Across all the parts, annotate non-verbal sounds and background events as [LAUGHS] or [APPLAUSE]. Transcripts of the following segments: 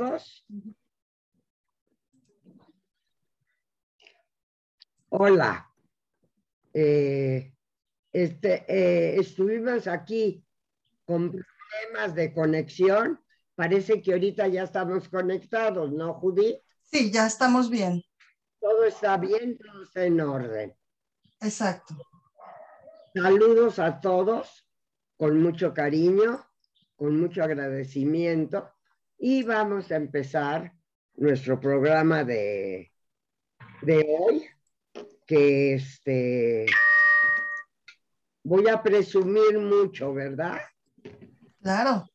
todos. Hola. Eh, este, eh, estuvimos aquí con problemas de conexión. Parece que ahorita ya estamos conectados, ¿no, Judith? Sí, ya estamos bien. Todo está bien, todo está en orden. Exacto. Saludos a todos con mucho cariño, con mucho agradecimiento y vamos a empezar nuestro programa de, de hoy, que este, voy a presumir mucho, ¿verdad? Claro.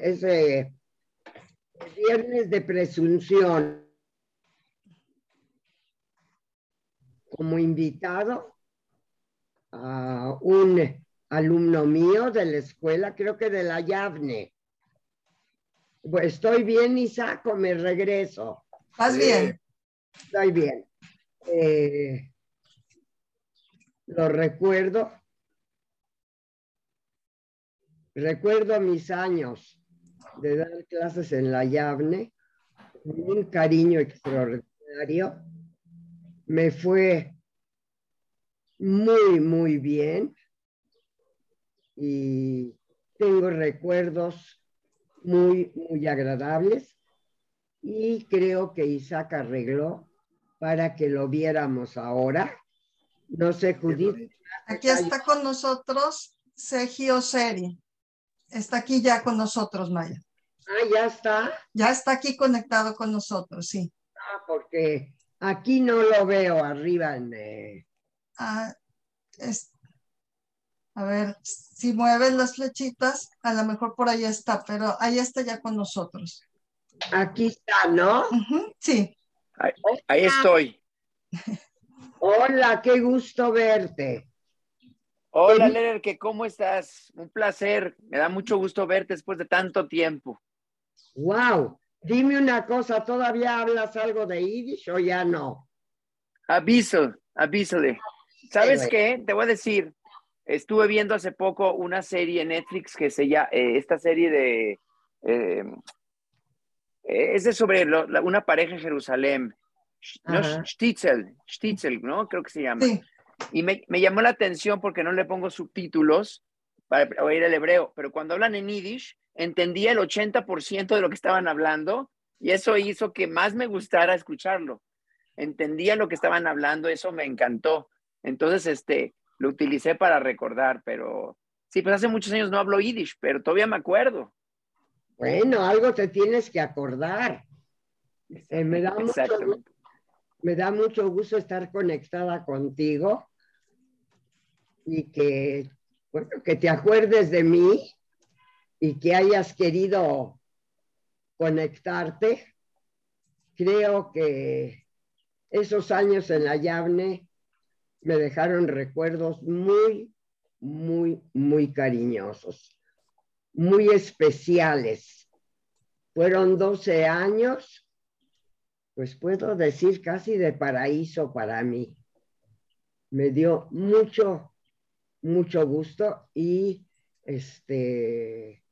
Ese viernes de presunción. Como invitado a un alumno mío de la escuela, creo que de la Yavne. Pues estoy bien, Isaco, me regreso. ¿Estás bien? Estoy bien. Eh, lo recuerdo. Recuerdo mis años de dar clases en la Yavne, con un cariño extraordinario. Me fue muy, muy bien y tengo recuerdos muy, muy agradables y creo que Isaac arregló para que lo viéramos ahora. No sé, Judith. Aquí está con nosotros Sergio Seri. Está aquí ya con nosotros, Maya. Ah, ya está. Ya está aquí conectado con nosotros, sí. Ah, porque aquí no lo veo arriba en... Eh, ah, a ver, si mueven las flechitas, a lo mejor por ahí está, pero ahí está ya con nosotros. Aquí está, ¿no? sí. Ahí, estoy. [LAUGHS] Hola, qué gusto verte. Hola, Lerer, que cómo estás? Un placer. Me da mucho gusto verte después de tanto tiempo. Wow. Dime una cosa, ¿todavía hablas algo de Yiddish o ya no? Aviso, avísale. ¿Sabes qué? Te voy a decir, estuve viendo hace poco una serie en Netflix que se llama, eh, esta serie de, eh, es de sobre una pareja en Jerusalén, ¿no? Stitzel, Stitzel, ¿no? Creo que se llama. Y me, me, llamó la atención porque no le pongo subtítulos para oír el hebreo, pero cuando hablan en Yiddish, entendía el 80% de lo que estaban hablando y eso hizo que más me gustara escucharlo. Entendía lo que estaban hablando, eso me encantó. Entonces, este, lo utilicé para recordar, pero sí, pues hace muchos años no hablo yiddish, pero todavía me acuerdo. Bueno, algo te tienes que acordar. Eh, me, da mucho, me da mucho gusto estar conectada contigo y que, bueno, que te acuerdes de mí y que hayas querido conectarte. Creo que esos años en la Yavne me dejaron recuerdos muy, muy, muy cariñosos, muy especiales. Fueron 12 años, pues puedo decir casi de paraíso para mí. Me dio mucho, mucho gusto y este,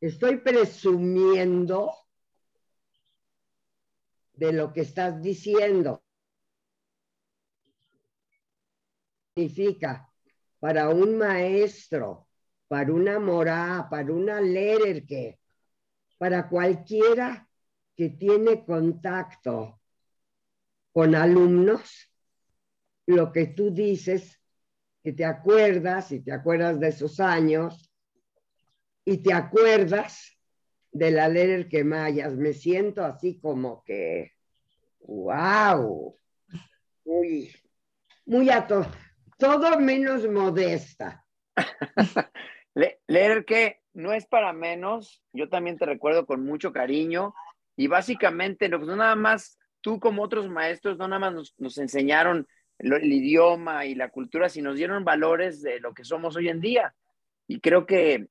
estoy presumiendo de lo que estás diciendo. Significa para un maestro, para una morá, para una que para cualquiera que tiene contacto con alumnos, lo que tú dices, que te acuerdas y te acuerdas de esos años y te acuerdas de la leer que mayas. Me siento así como que, wow, muy, muy todo menos modesta. [LAUGHS] leer que no es para menos, yo también te recuerdo con mucho cariño y básicamente no, nada más tú como otros maestros no nada más nos, enseñaron el, idioma y la cultura, sino nos dieron valores de lo que somos hoy en día. Y creo que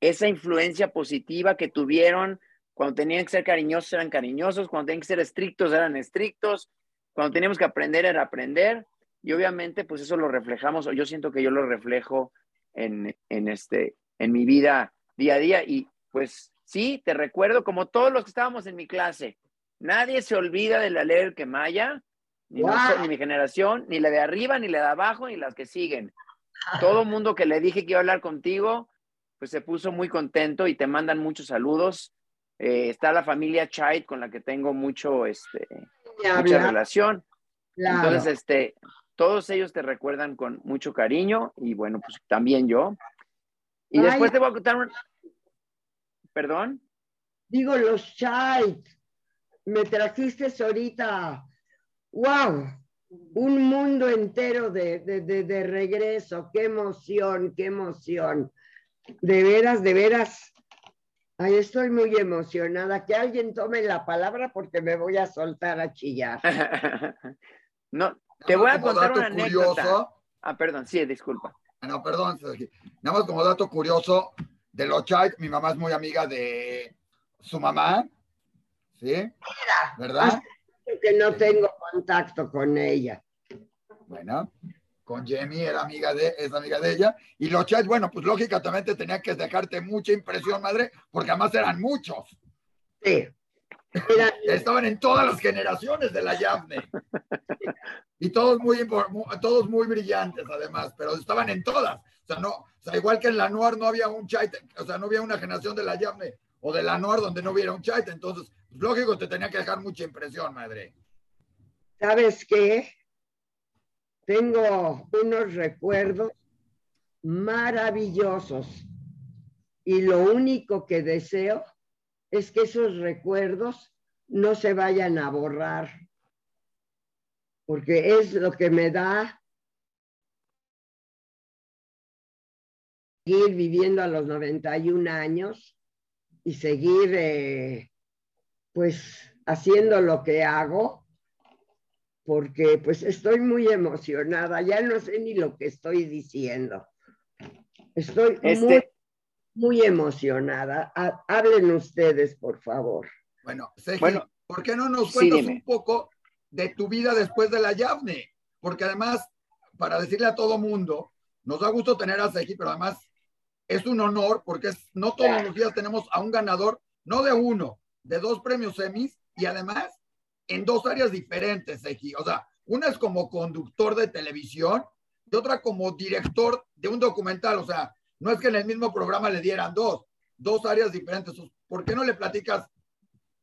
esa influencia positiva que tuvieron cuando tenían que ser cariñosos eran cariñosos, cuando tenían que ser estrictos eran estrictos, cuando teníamos que aprender era aprender y obviamente, pues eso lo reflejamos, o yo siento que yo lo reflejo en, en, este, en mi vida día a día y pues sí, te recuerdo como todos los que estábamos en mi clase. Nadie se olvida de la ley que Maya, ni, ni mi generación, ni la de arriba, ni la de abajo, ni las que siguen. Todo el mundo que le dije que iba a hablar contigo, pues se puso muy contento y te mandan muchos saludos. Eh, está la familia Chait con la que tengo mucho, este, mucha relación. Entonces, este, todos ellos te recuerdan con mucho cariño y bueno, pues también yo. Y después te voy a contar un... ¿Perdón? Digo, los Chait. Me trajiste ahorita. ¡Wow! Un mundo entero de, de, de, de regreso. ¡Qué emoción! ¡Qué emoción! De veras, de veras Ay, estoy muy emocionada. Que alguien tome la palabra porque me voy a soltar a chillar. [LAUGHS] no, te voy a contar una anécdota. Ah, perdón, sí, disculpa. Ah, no, perdón, Nada más como dato curioso de los Chai, mi mamá es muy amiga de su mamá. ¿Sí? Mira, ¿verdad? Que no tengo contacto con ella. Bueno, con Jamie, era amiga de, es amiga de ella, y los chats, bueno, pues lógicamente tenía que dejarte mucha impresión, madre, porque además eran muchos. Sí. Estaban en todas las generaciones de la Yavne. Y todos muy, todos muy brillantes, además, pero estaban en todas. O sea, no, o sea, igual que en la Noir no había un chat, o sea, no había una generación de la Yavne o de la Noir donde no hubiera un chat, entonces, lógico, te tenía que dejar mucha impresión, madre. ¿Sabes qué? tengo unos recuerdos maravillosos y lo único que deseo es que esos recuerdos no se vayan a borrar, porque es lo que me da seguir viviendo a los 91 años y seguir eh, pues haciendo lo que hago porque pues estoy muy emocionada, ya no sé ni lo que estoy diciendo. Estoy este muy, emocionada. Hablen ustedes, por favor. Bueno, bueno, ¿por qué no nos cuentas un poco de tu vida después de la Yavne? Porque además, para decirle a todo mundo, nos da gusto tener a Seji, pero además es un honor porque es, no todos los días tenemos a un ganador, no de uno, de dos premios semis y además en dos áreas diferentes, Eji. O sea, una es como conductor de televisión y otra como director de un documental. O sea, no es que en el mismo programa le dieran dos, dos áreas diferentes. ¿Por qué no le platicas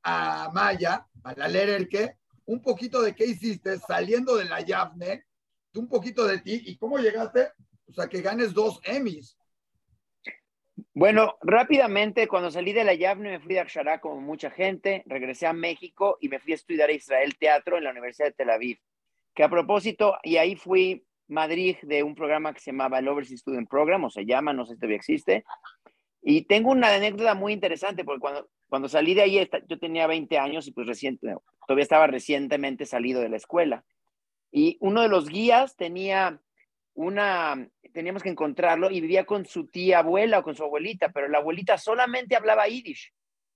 a Maya, a la Lererke, un poquito de qué hiciste saliendo de la Yavne, un poquito de ti y cómo llegaste o sea, que ganes dos Emmys? Bueno, rápidamente, cuando salí de la Yavne me fui de Akshara como mucha gente, regresé a México y me fui a estudiar a Israel Teatro en la Universidad de Tel Aviv. Que a propósito, y ahí fui Madrid de un programa que se llamaba el Overseas Student Program, o se llama, no sé si todavía existe. Y tengo una anécdota muy interesante, porque cuando, cuando salí de ahí, yo tenía 20 años y pues reciente, todavía estaba recientemente salido de la escuela. Y uno de los guías tenía una, teníamos que encontrarlo y vivía con su tía abuela o con su abuelita, pero la abuelita solamente hablaba yiddish.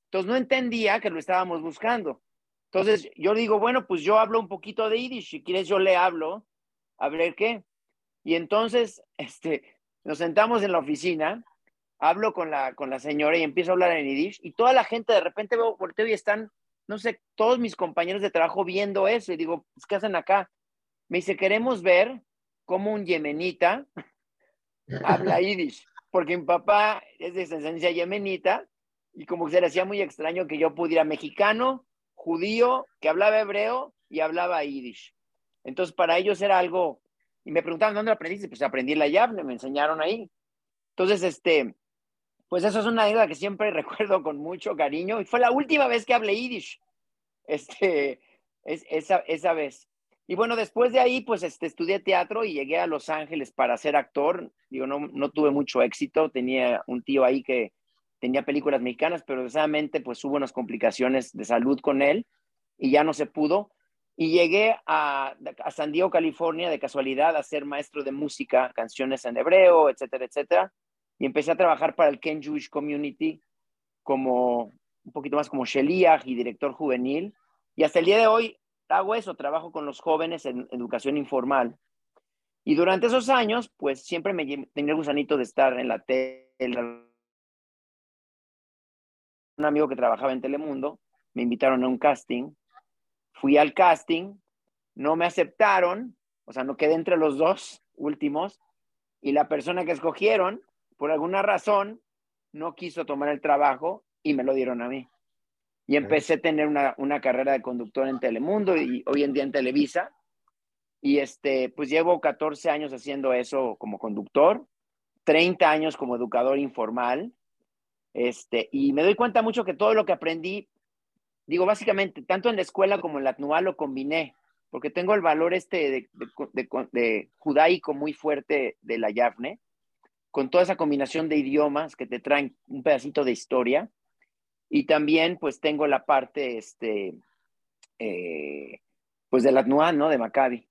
Entonces no entendía que lo estábamos buscando. Entonces yo digo, bueno, pues yo hablo un poquito de yiddish, si quieres yo le hablo, a ver qué. Y entonces [LAUGHS] este, nos sentamos en la oficina, hablo con la, con la señora y empiezo a hablar en yiddish y toda la gente de repente veo, volteo y están, no sé, todos mis compañeros de trabajo viendo eso y digo, pues, ¿qué hacen acá? Me dice, queremos ver cómo un yemenita [LAUGHS] habla yiddish, porque mi papá es de descendencia yemenita y como que se le hacía muy extraño que yo pudiera mexicano, judío, que hablaba hebreo y hablaba yiddish. Entonces para ellos era algo, y me preguntaban, ¿dónde aprendiste? Pues aprendí en la Yavne, me enseñaron ahí. Entonces, este, pues eso es una anécdota que siempre [LAUGHS] recuerdo con mucho cariño y fue la última vez que hablé yiddish, este, es, esa, esa vez. Y bueno, después de ahí, pues este, estudié teatro y llegué a Los Ángeles para ser actor. Digo, no, no tuve mucho éxito. Tenía un tío ahí que tenía películas mexicanas, pero desgraciadamente pues hubo unas complicaciones de salud con él y ya no se pudo. Y llegué a, a San Diego, California, de casualidad, a ser maestro de música, canciones en hebreo, etcétera, etcétera. Y empecé a trabajar para el Ken Jewish Community como un poquito más como Sheliach y director juvenil. Y hasta el día de hoy hago eso, trabajo con los jóvenes en educación informal. Y durante esos años, pues siempre me tenía el gusanito de estar en la tele, un amigo que trabajaba en Telemundo, me invitaron a un casting, fui al casting, no me aceptaron, o sea, no quedé entre los dos últimos, y la persona que escogieron, por alguna razón, no quiso tomar el trabajo y me lo dieron a mí. Y empecé a tener una, una carrera de conductor en Telemundo y hoy en día en Televisa. Y este, pues llevo 14 años haciendo eso como conductor, 30 años como educador informal. Este, y me doy cuenta mucho que todo lo que aprendí, digo, básicamente, tanto en la escuela como en la TNUA lo combiné, porque tengo el valor este de, de, de judaico muy fuerte de la Yavne, con toda esa combinación de idiomas que te traen un pedacito de historia. Y también, pues, tengo la parte, este, eh, pues, de la TNUA, ¿no? De Maccabi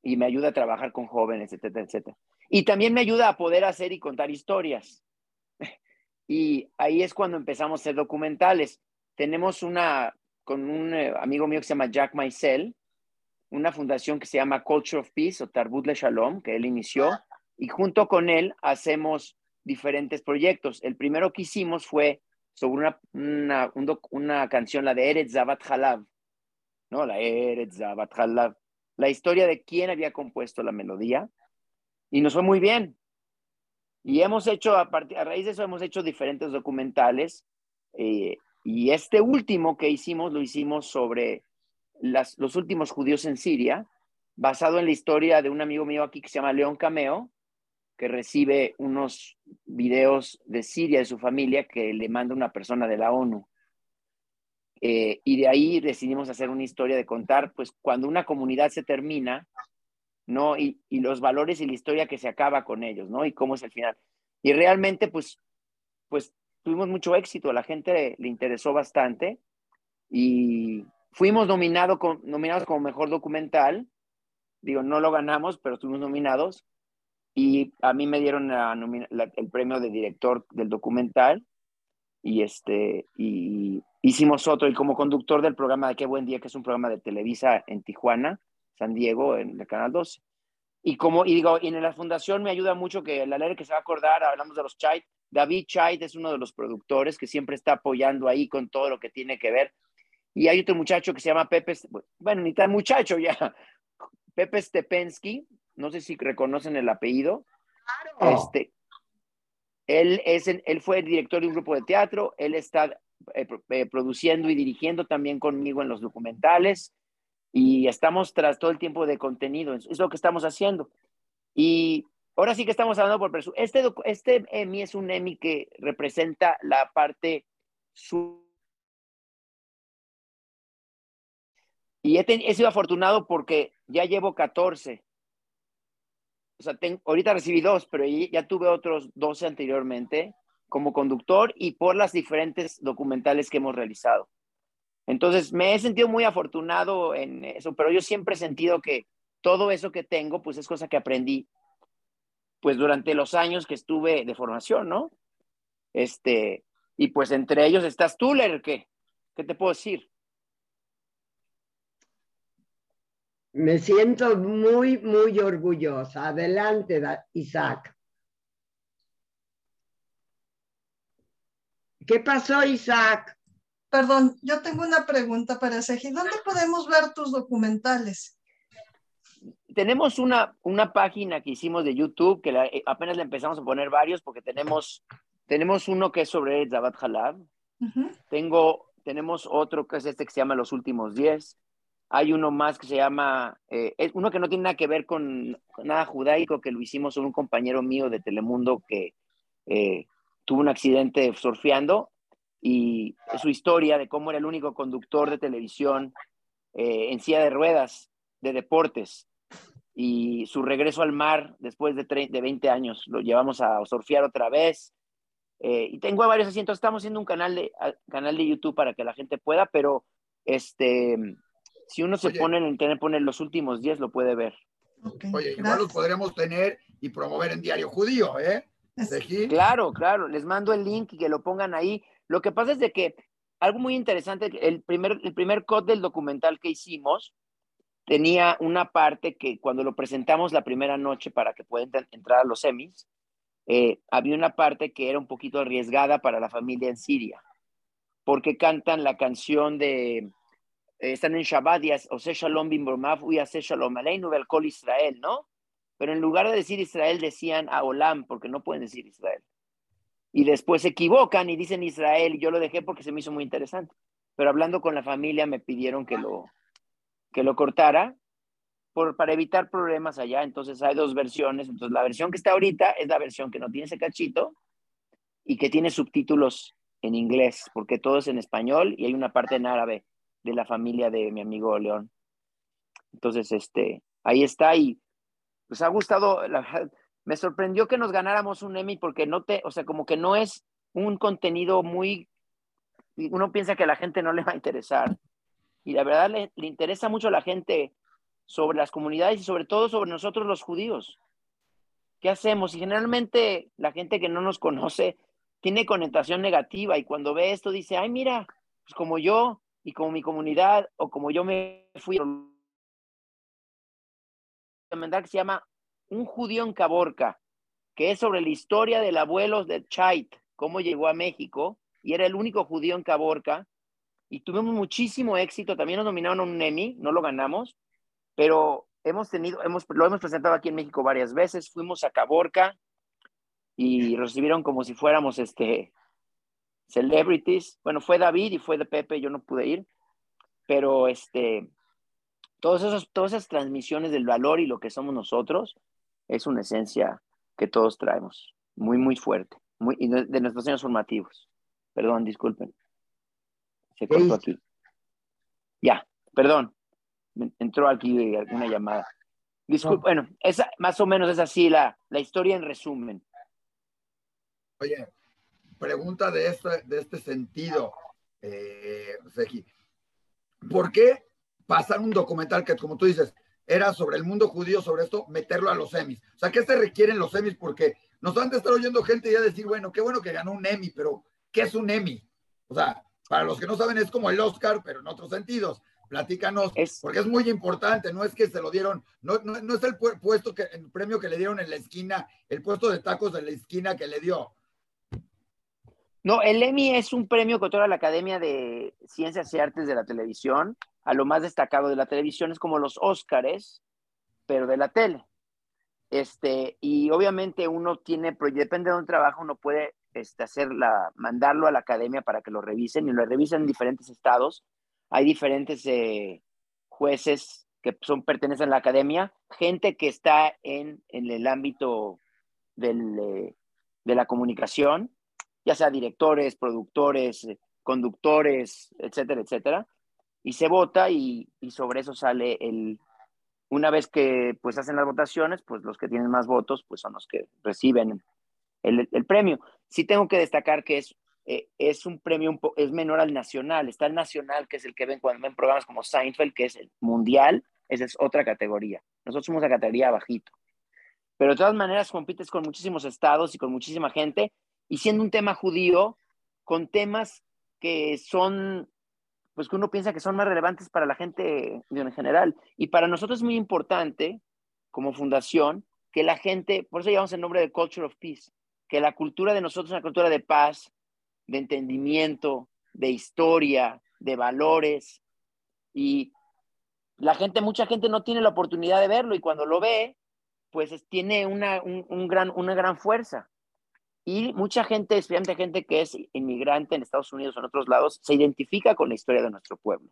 y me ayuda a trabajar con jóvenes, etcétera, etcétera. Y también me ayuda a poder hacer y contar historias. [LAUGHS] Y ahí es cuando empezamos a hacer documentales. Tenemos una, con un eh, amigo mío que se llama Jack Maisel, una fundación que se llama Culture of Peace o Tarbut Le Shalom, que él inició, y junto con él hacemos diferentes proyectos. El primero que hicimos fue sobre una, una, canción, la de Eretz Zabat Halav, ¿no? La Eretz Zabat Halav la historia de quién había compuesto la melodía y nos fue muy bien. Y hemos hecho, a, partir, a raíz de eso, hemos hecho diferentes documentales. Eh, y este último que hicimos, lo hicimos sobre las, los últimos judíos en Siria, basado en la historia de un amigo mío aquí que se llama León Cameo, que recibe unos videos de Siria de su familia que le manda una persona de la ONU. Eh, y de ahí decidimos hacer una historia de contar, pues, cuando una comunidad se termina, ¿no? Y, y, los valores y la historia que se acaba con ellos, ¿no? Y cómo es el final. Y realmente, pues, pues tuvimos mucho éxito, a la gente le interesó bastante y fuimos nominado nominados como mejor documental. Digo, no lo ganamos, pero estuvimos nominados. Y a mí me dieron el premio de director del documental. Y este, y Hicimos otro, y como conductor del programa de Qué Buen Día, que es un programa de Televisa en Tijuana, San Diego, en el Canal 12. Y como, y digo, y en la fundación me ayuda mucho que la ley que se va a acordar, hablamos de los Chait, David Chait es uno de los productores que siempre está apoyando ahí con todo lo que tiene que ver. Y hay otro muchacho que se llama Pepe, bueno, ni tan muchacho ya, [LAUGHS] Pepe Stepensky, no sé si reconocen el apellido. Claro. Este, él, es, él fue el director de un grupo de teatro, él está eh, eh, produciendo y dirigiendo también conmigo en los documentales y estamos tras todo el tiempo de contenido, es, lo que estamos haciendo. Y ahora sí que estamos hablando por Este, este Emmy es un Emmy que representa la parte su y he, sido afortunado porque ya llevo 14. Sea, ahorita recibí dos, pero ya tuve otros 12 anteriormente como conductor y por las diferentes documentales que hemos realizado. Entonces, me he sentido muy afortunado en eso, pero yo siempre he sentido que todo eso que tengo, pues es cosa que aprendí, pues durante los años que estuve de formación, ¿no? Este, y pues entre ellos estás tú, Ler, ¿qué? ¿Qué te puedo decir? Me siento muy, muy orgullosa. Adelante, Isaac. ¿Qué pasó, Isaac? Perdón, yo tengo una pregunta para Seji. ¿Dónde podemos ver tus documentales? Tenemos una, una página que hicimos de YouTube, que eh, apenas le empezamos a poner varios, porque tenemos, tenemos uno que es sobre Zabat Halab. Tengo, tenemos otro que es este que se llama Los Últimos Diez. Hay uno más que se llama, eh, es uno que no tiene nada que ver con, nada judaico, que lo hicimos con un compañero mío de Telemundo que eh, tuvo un accidente surfeando y su historia de cómo era el único conductor de televisión eh, en silla de ruedas de deportes y su regreso al mar después de, de 20 años. Lo llevamos a surfear otra vez. Eh, y tengo varios asientos. Estamos haciendo un canal de, canal de YouTube para que la gente pueda, pero este, si uno se pone en internet, pone los últimos 10, lo puede ver. Oye, igual los podremos tener y promover en Diario Judío, ¿eh? Claro, claro, les mando el link y que lo pongan ahí. Lo que pasa es de que algo muy interesante, el primer, el primer code del documental que hicimos tenía una parte que cuando lo presentamos la primera noche para que puedan entrar a los semis, eh, había una parte que era un poquito arriesgada para la familia en Siria. porque cantan la canción de, están en Shabbat y Ose Shalom Bimbormav y Ose Shalom Aleinu Kol Israel, ¿no? Pero en lugar de decir Israel decían a Olam, porque no pueden decir Israel. Y después se equivocan y dicen Israel, y yo lo dejé porque se me hizo muy interesante. Pero hablando con la familia me pidieron que lo, que lo cortara por, para evitar problemas allá. Entonces hay dos versiones. Entonces la versión que está ahorita es la versión que no tiene ese cachito y que tiene subtítulos en inglés, porque todo es en español y hay una parte en árabe de la familia de mi amigo León. Entonces, este, ahí está y pues ha gustado, la, me sorprendió que nos ganáramos un Emmy porque no te, o sea, como que no es un contenido muy, uno piensa que a la gente no le va a interesar y la verdad le, le interesa mucho a la gente sobre las comunidades y sobre todo sobre nosotros los judíos. ¿Qué hacemos? Y generalmente la gente que no nos conoce tiene connotación negativa y cuando ve esto dice, ay, mira, pues como yo y como mi comunidad o como yo me fui, que se llama Un judío en Caborca, que es sobre la historia del abuelo de Chait, cómo llegó a México y era el único judío en Caborca y tuvimos muchísimo éxito, también nos nominaron a un Emmy, no lo ganamos, pero hemos tenido, hemos, lo hemos presentado aquí en México varias veces, fuimos a Caborca, y recibieron como si fuéramos este celebrities. Bueno, fue David y fue de Pepe, yo no pude ir, pero este, todos esos, todas esas transmisiones del valor y lo que somos nosotros es una esencia que todos traemos, muy, muy fuerte, muy, y de, nuestros años formativos. Perdón, disculpen. Se cortó aquí. Ya, perdón. Entró aquí alguna llamada. Disculpen, bueno, esa, más o menos es así la, la historia en resumen. Oye, pregunta de este, de este sentido, eh, ¿Por qué pasar un documental que, como tú dices, era sobre el mundo judío, sobre esto, meterlo a los Emmys? O sea, ¿qué se requieren los Emmys? Porque nos van a estar oyendo gente ya decir, bueno, qué bueno que ganó un Emmy, pero ¿qué es un Emmy? O sea, para los que no saben, es como el Oscar, pero en otros sentidos. Platícanos, porque es muy importante, no es que se lo dieron, no, no, no es el puesto que, el premio que le dieron en la esquina, el puesto de tacos de la esquina que le dio. No, el Emmy es un premio que otorga la Academia de Ciencias y Artes de la Televisión a lo más destacado de la televisión. Es como los Óscares, pero de la tele. Este, y obviamente uno tiene, depende de un trabajo, uno puede este, hacerla, mandarlo a la academia para que lo revisen y lo revisen en diferentes estados. Hay diferentes eh, jueces que son, pertenecen a la academia, gente que está en, en el ámbito del, eh, de la comunicación, ya sea directores, productores, eh, conductores, etcétera, etcétera, y se vota y, sobre eso sale el, una vez que pues hacen las votaciones, pues los que tienen más votos pues son los que reciben el, premio. Sí tengo que destacar que es, eh, es un premio, es menor al nacional, está el nacional, que es el que ven cuando ven programas como Seinfeld, que es el mundial, esa es otra categoría. Nosotros somos la categoría bajito. Pero de todas maneras compites con muchísimos estados y con muchísima gente y siendo un tema judío, con temas que son, pues que uno piensa que son más relevantes para la gente en general. Y para nosotros es muy importante, como fundación, que la gente, por eso llevamos el nombre de Culture of Peace, que la cultura de nosotros es una cultura de paz, de entendimiento, de historia, de valores. Y la gente, mucha gente no tiene la oportunidad de verlo y cuando lo ve, pues tiene una, un gran, una gran fuerza. Y mucha gente, especialmente gente que es inmigrante en Estados Unidos o en otros lados, se identifica con la historia de nuestro pueblo.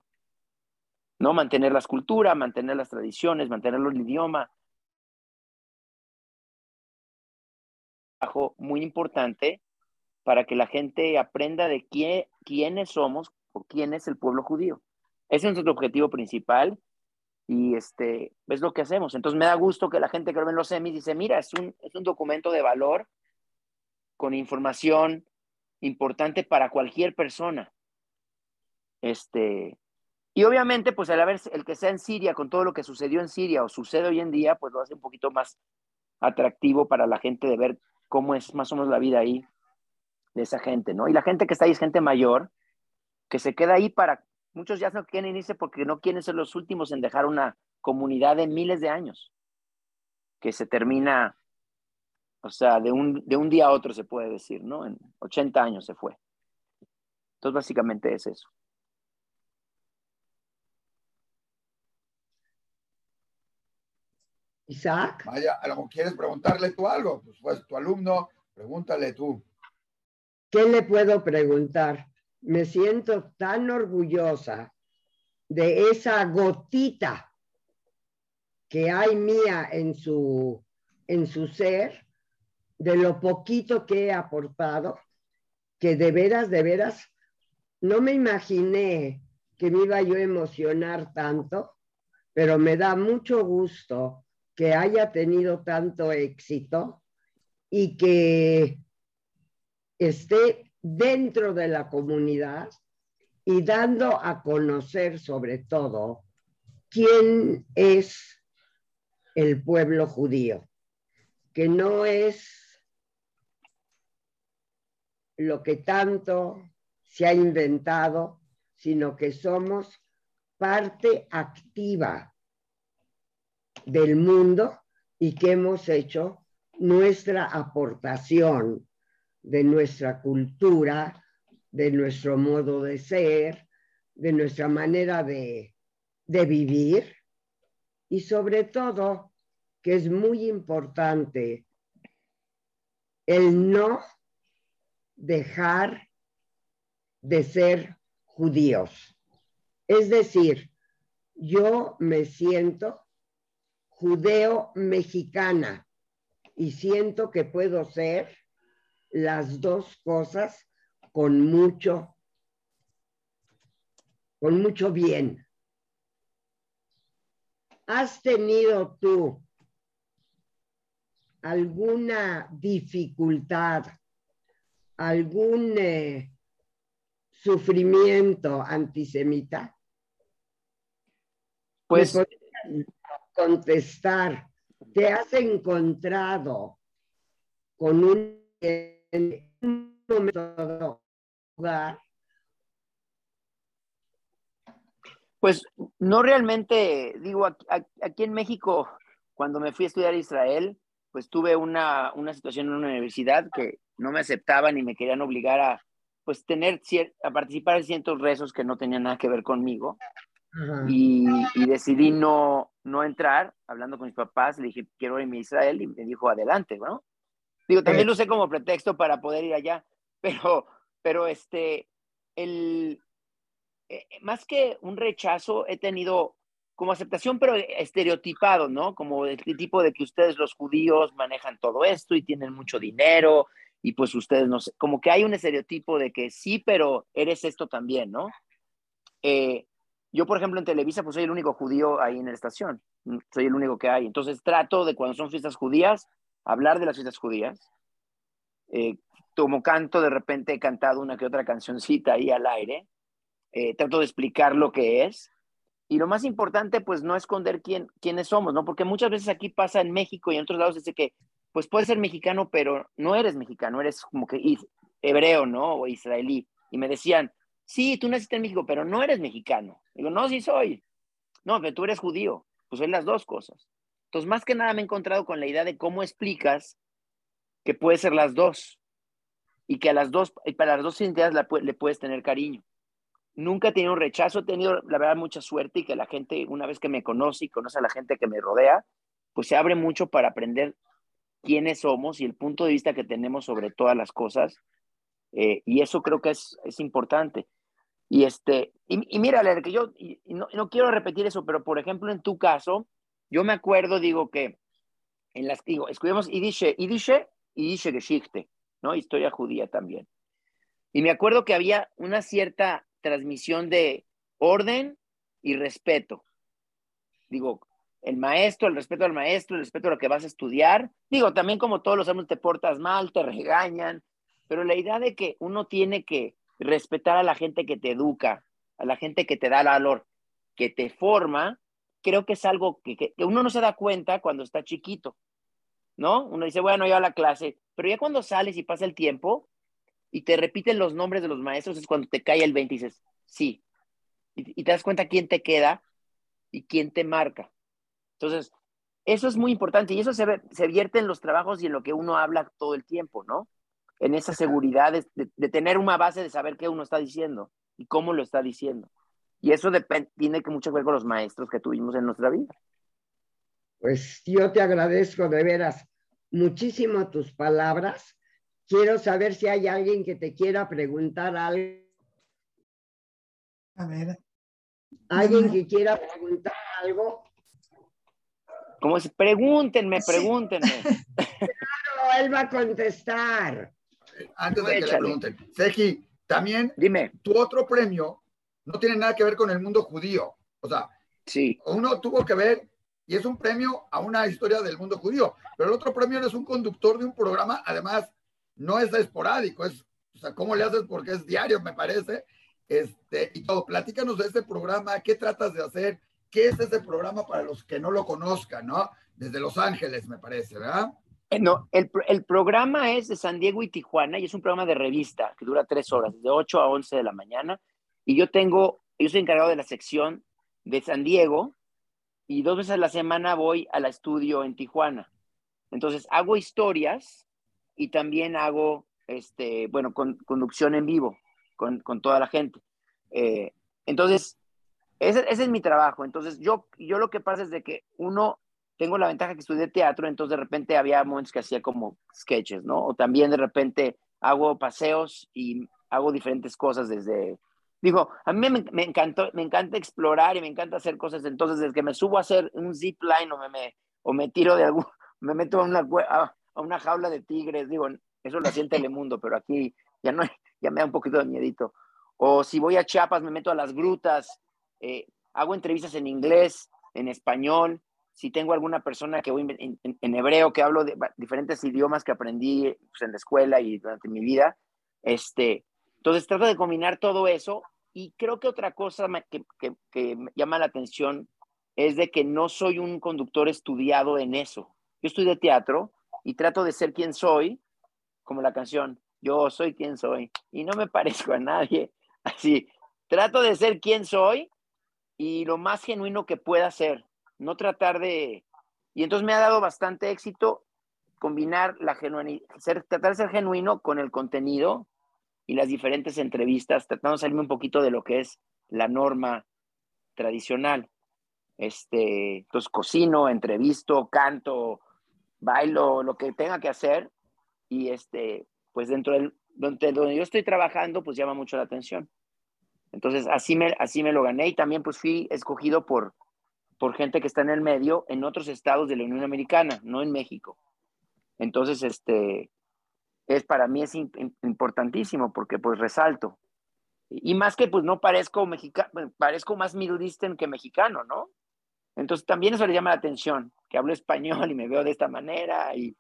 ¿No? Mantener las culturas, mantener las tradiciones, mantener el idioma. Muy importante para que la gente aprenda de quién, quiénes somos o quién es el pueblo judío. Ese es nuestro objetivo principal y este es lo que hacemos. Entonces me da gusto que la gente que lo ve en los semis dice, mira, es un, es un documento de valor con información importante para cualquier persona. Este, y obviamente, pues al haber el que sea en Siria, con todo lo que sucedió en Siria o sucede hoy en día, pues lo hace un poquito más atractivo para la gente de ver cómo es más o menos la vida ahí de esa gente, ¿no? Y la gente que está ahí es gente mayor, que se queda ahí para, muchos ya no quieren irse porque no quieren ser los últimos en dejar una comunidad de miles de años, que se termina o sea, de un, de un día a otro se puede decir, ¿no? En 80 años se fue. Entonces, básicamente es eso. Isaac. Vaya, ¿quieres preguntarle tú algo? Pues, pues tu alumno, pregúntale tú. ¿Qué le puedo preguntar? Me siento tan orgullosa de esa gotita que hay mía en su, en su ser, de lo poquito que he aportado, que de veras, de veras, no me imaginé que me iba yo a emocionar tanto, pero me da mucho gusto que haya tenido tanto éxito y que esté dentro de la comunidad y dando a conocer sobre todo quién es el pueblo judío, que no es lo que tanto se ha inventado, sino que somos parte activa del mundo y que hemos hecho nuestra aportación de nuestra cultura, de nuestro modo de ser, de nuestra manera de, de vivir. Y sobre todo que es muy importante el no dejar de ser judíos. Es decir, yo me siento judeo mexicana y siento que puedo ser las dos cosas con mucho, con mucho bien. ¿Has tenido tú alguna dificultad, algún eh, sufrimiento antisemita? Pues contestar, ¿te has encontrado con un en un momento Pues no realmente, digo, aquí, en México, cuando me fui a estudiar a Israel, pues tuve una, una situación en una universidad que no me aceptaban y me querían obligar a, pues, tener, a participar en ciertos rezos que no tenían nada que ver conmigo. Y, y, decidí no, no entrar, hablando con mis papás, le dije, quiero irme a Israel, y me dijo, adelante, ¿no? Digo, también lo usé como pretexto para poder ir allá, pero, pero este, el, eh, más que un rechazo, he tenido como aceptación, pero estereotipado, ¿no? Como el tipo de que ustedes los judíos manejan todo esto y tienen mucho dinero y pues ustedes no sé, como que hay un estereotipo de que sí, pero eres esto también, ¿no? Eh, yo, por ejemplo, en Televisa, pues soy el único judío ahí en la estación, soy el único que hay. Entonces trato de cuando son fiestas judías, hablar de las fiestas judías. Eh, como canto, de repente he cantado una que otra cancioncita ahí al aire. Eh, trato de explicar lo que es. Y lo más importante, pues no esconder quién, quiénes somos, ¿no? Porque muchas veces aquí pasa en México y en otros lados dice que, pues puedes ser mexicano, pero no eres mexicano, eres como que hebreo, ¿no? O israelí. Y me decían, sí, tú naciste en México, pero no eres mexicano. Digo, no, sí soy. No, pero tú eres judío. Pues soy las dos cosas. Entonces, más que nada me he encontrado con la idea de cómo explicas que puede ser las dos y que a las dos, para las dos identidades le puedes tener cariño. Nunca he tenido un rechazo, he tenido, la verdad, mucha suerte y que la gente, una vez que me conoce y conoce a la gente que me rodea, pues se abre mucho para aprender quiénes somos y el punto de vista que tenemos sobre todas las cosas. Eh, y eso creo que es, es importante. Y, este, y, mira, que yo no, no, quiero repetir eso, pero por ejemplo, en tu caso, yo me acuerdo, digo que en las, digo, escribimos Idische, Idische, Idische Geschichte, ¿no? Historia judía también. Y me acuerdo que había una cierta transmisión de orden y respeto. Digo, el maestro, el respeto al maestro, el respeto a lo que vas a estudiar. Digo, también como todos los años te portas mal, te regañan, pero la idea de que uno tiene que respetar a la gente que te educa, a la gente que te da valor, que te forma, creo que es algo que, uno no se da cuenta cuando está chiquito, ¿no? Uno dice, bueno, ya a la clase, pero ya cuando sales y pasa el tiempo y te repiten los nombres de los maestros, es cuando te cae el 20 y dices, sí. Y, te das cuenta quién te queda y quién te marca. Entonces, eso es muy importante y eso se, se vierte en los trabajos y en lo que uno habla todo el tiempo, ¿no? en esa seguridad de, tener una base de saber qué uno está diciendo y cómo lo está diciendo. Y eso depende, tiene que mucho que ver con los maestros que tuvimos en nuestra vida. Pues yo te agradezco de veras muchísimo tus palabras. Quiero saber si hay alguien que te quiera preguntar algo. A ver. ¿Alguien que quiera preguntar algo? Como si pregúntenme, pregúntenme. [LAUGHS] Claro, él va a contestar. Antes de que le pregunten, Sergi, también Dime. tu otro premio no tiene nada que ver con el mundo judío. O sea, sí. uno tuvo que ver y es un premio a una historia del mundo judío, pero el otro premio es un conductor de un programa, además no es esporádico, es, o sea, ¿cómo le haces? Porque es diario, me parece, este, y todo. Platícanos de este programa, qué tratas de hacer, qué es ese programa para los que no lo conozcan, ¿no? Desde Los Ángeles, me parece, ¿verdad? Eh, no, el, programa es de San Diego y Tijuana y es un programa de revista que dura tres horas, de 8 a 11 de la mañana. Y yo tengo, yo soy encargado de la sección de San Diego y dos veces a la semana voy al estudio en Tijuana. Entonces hago historias y también hago, este, bueno, con, conducción en vivo con, con toda la gente. Eh, entonces, ese, ese, es mi trabajo. Entonces, yo, yo lo que pasa es de que uno tengo la ventaja que estudié teatro, entonces de repente había momentos que hacía como sketches, ¿no? O también de repente hago paseos y hago diferentes cosas desde... Digo, a mí me, me, encantó, me encanta explorar y me encanta hacer cosas, entonces desde que me subo a hacer un zip line o me, me o me tiro de algún, [LAUGHS] me meto a una, a, a una jaula de tigres, digo, eso lo hacía en [LAUGHS] Telemundo, pero aquí ya no, [LAUGHS] ya me da un poquito de miedito. O si voy a Chiapas, me meto a las grutas, eh, hago entrevistas en inglés, en español, si tengo alguna persona que voy en, en, hebreo, que hablo de diferentes idiomas que aprendí pues, en la escuela y durante mi vida, este, entonces trato de combinar todo eso y creo que otra cosa que, que, que llama la atención es de que no soy un conductor estudiado en eso. Yo estudié teatro y trato de ser quien soy, como la canción, yo soy quien soy y no me [LAUGHS] parezco a nadie. Así, trato de ser quien soy y lo más genuino que pueda ser no tratar de... Y entonces me ha dado bastante éxito combinar la genuinidad, tratar de ser genuino con el contenido y las diferentes entrevistas, tratando de salirme un poquito de lo que es la norma tradicional. Este, entonces cocino, entrevisto, canto, bailo, lo que tenga que hacer y este, pues dentro del donde, donde yo estoy trabajando, pues llama mucho la atención. Entonces así me, así me lo gané y también pues fui escogido por, por gente que está en el medio en otros estados de la Unión Americana, no en México. Entonces, este, es para mí es importantísimo porque pues resalto. Y más que pues no parezco mexicano, parezco más Middle Eastern que mexicano, ¿no? Entonces también eso le llama la atención, que hablo español y me veo de esta manera y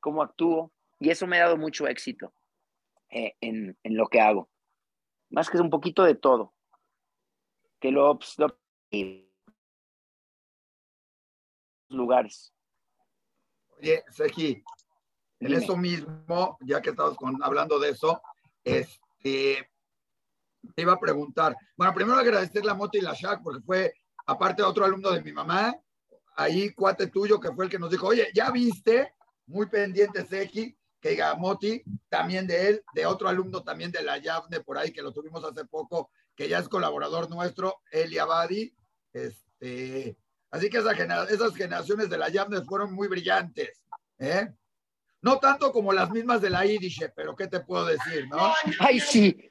cómo actúo. Y eso me ha dado mucho éxito eh, en, en, lo que hago. Más que es un poquito de todo. Que lo, lo lugares. Oye, Sergi, en eso mismo, ya que estamos hablando de eso, este, te iba a preguntar. Bueno, primero agradecerle a Moti y la Shaq, porque fue, aparte de otro alumno de mi mamá, ahí cuate tuyo que fue el que nos dijo, oye, ya viste, muy pendiente Sergi, que diga Moti, también de él, de otro alumno también de la Yavne, por ahí que lo tuvimos hace poco, que ya es colaborador nuestro, Eli Abadi, este, Así que esas generaciones de la Yamnes fueron muy brillantes. ¿eh? No tanto como las mismas de la Yiddish, pero ¿qué te puedo decir, no? Ay, sí.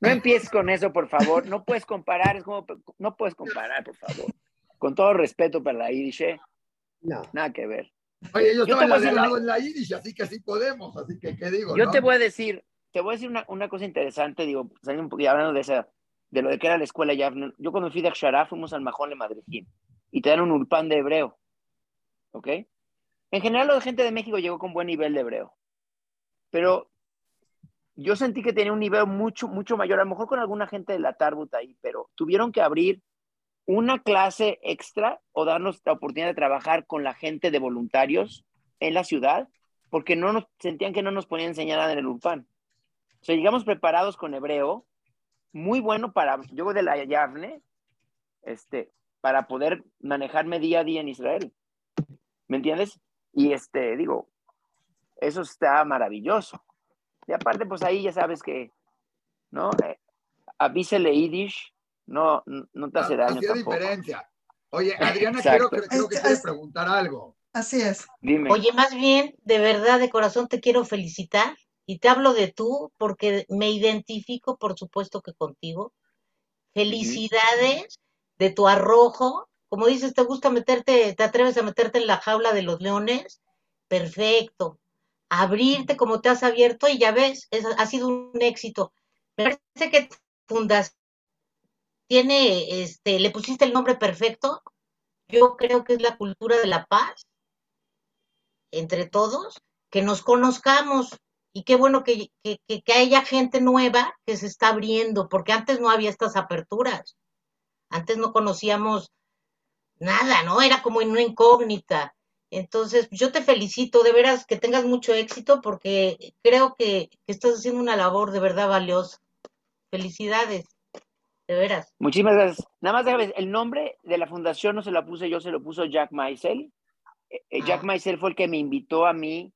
No empieces con eso, por favor. No puedes comparar, es como, no puedes comparar, por favor. Con todo respeto para la Yiddish, no. nada que ver. Oye, yo, estaba en la, en la Yiddish, así que sí podemos, así que, ¿qué digo? Yo te voy a decir, te voy a decir una, una cosa interesante, digo, hablando de esa, de lo de que era la escuela ya. Yo cuando fui de Akshara fuimos al Majón de Madrid y te dan un ulpan de hebreo. ¿Ok? En general, la gente de México llegó con buen nivel de hebreo. Pero yo sentí que tenía un nivel mucho, mucho mayor, a lo mejor con alguna gente de la Tarbut ahí, pero tuvieron que abrir una clase extra o darnos la oportunidad de trabajar con la gente de voluntarios en la ciudad, porque no nos sentían que no nos ponían enseñar nada en el Ulpan. O sea, llegamos preparados con hebreo, muy bueno para, yo de la Yavne, este, para poder manejarme día a día en Israel. ¿Me entiendes? Y este, digo, eso está maravilloso. Y aparte, pues ahí ya sabes que, ¿no? Eh, avísele Yiddish, no, no te hace daño. Hacía diferencia. Oye, Adriana, creo, que quiere preguntar algo. Así es. Dime. Oye, más bien, de verdad, de corazón te quiero felicitar y te hablo de tú porque me identifico, por supuesto que contigo. Felicidades de tu arrojo. Como dices, te gusta meterte, te atreves a meterte en la jaula de los leones. Perfecto. Abrirte como te has abierto y ya ves, ha sido un éxito. Me parece que fundas tiene, este, le pusiste el nombre perfecto. Yo creo que es la cultura de la paz entre todos, que nos conozcamos y qué bueno que, que, haya gente nueva que se está abriendo, porque antes no había estas aperturas. Antes no conocíamos nada, ¿no? Era como una incógnita. Entonces, yo te felicito, de veras que tengas mucho éxito porque creo que, que estás haciendo una labor de verdad valiosa. Felicidades de veras. Muchísimas gracias. Nada más déjame, el nombre de la fundación no se lo puse yo, se lo puso Jack Maisel. Eh, eh, Jack ah. Maisel fue el que me invitó a mí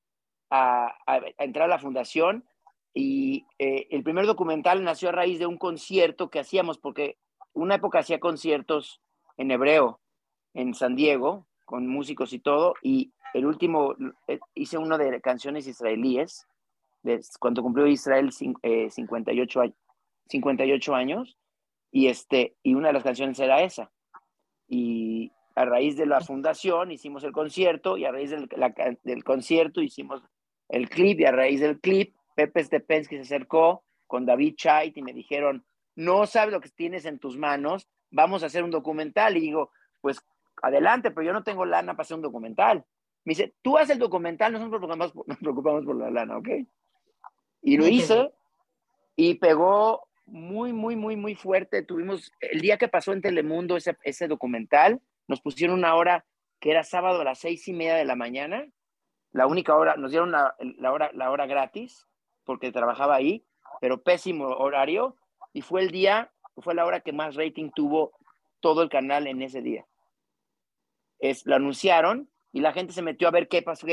a, entrar a la fundación y eh, el primer documental nació a raíz de un concierto que hacíamos, porque una época hacía conciertos en hebreo en San Diego, con músicos y todo, y el último hice uno de canciones israelíes, de, cuando cumplió Israel 58, 58 años, y, este, y una de las canciones era esa. Y a raíz de la fundación hicimos el concierto y a raíz del, del concierto hicimos el clip y a raíz del clip Pepe Stepensky se acercó con David Chait y me dijeron, no sabes lo que tienes en tus manos, vamos a hacer un documental. Y digo, pues adelante, pero yo no tengo lana para hacer un documental. Me dice, tú haces el documental, nosotros nos [LAUGHS] nos preocupamos por la lana, ¿ok? Y lo hice y pegó muy, muy, muy, muy fuerte. Tuvimos, el día que pasó en Telemundo ese, ese documental, nos pusieron una hora que era sábado a las seis y media de la mañana, la única hora, nos dieron la, hora, la hora gratis, porque trabajaba ahí, pero pésimo horario, y fue el día, fue la hora que más rating tuvo todo el canal en ese día. Es, lo anunciaron y la gente se metió a ver qué pasó,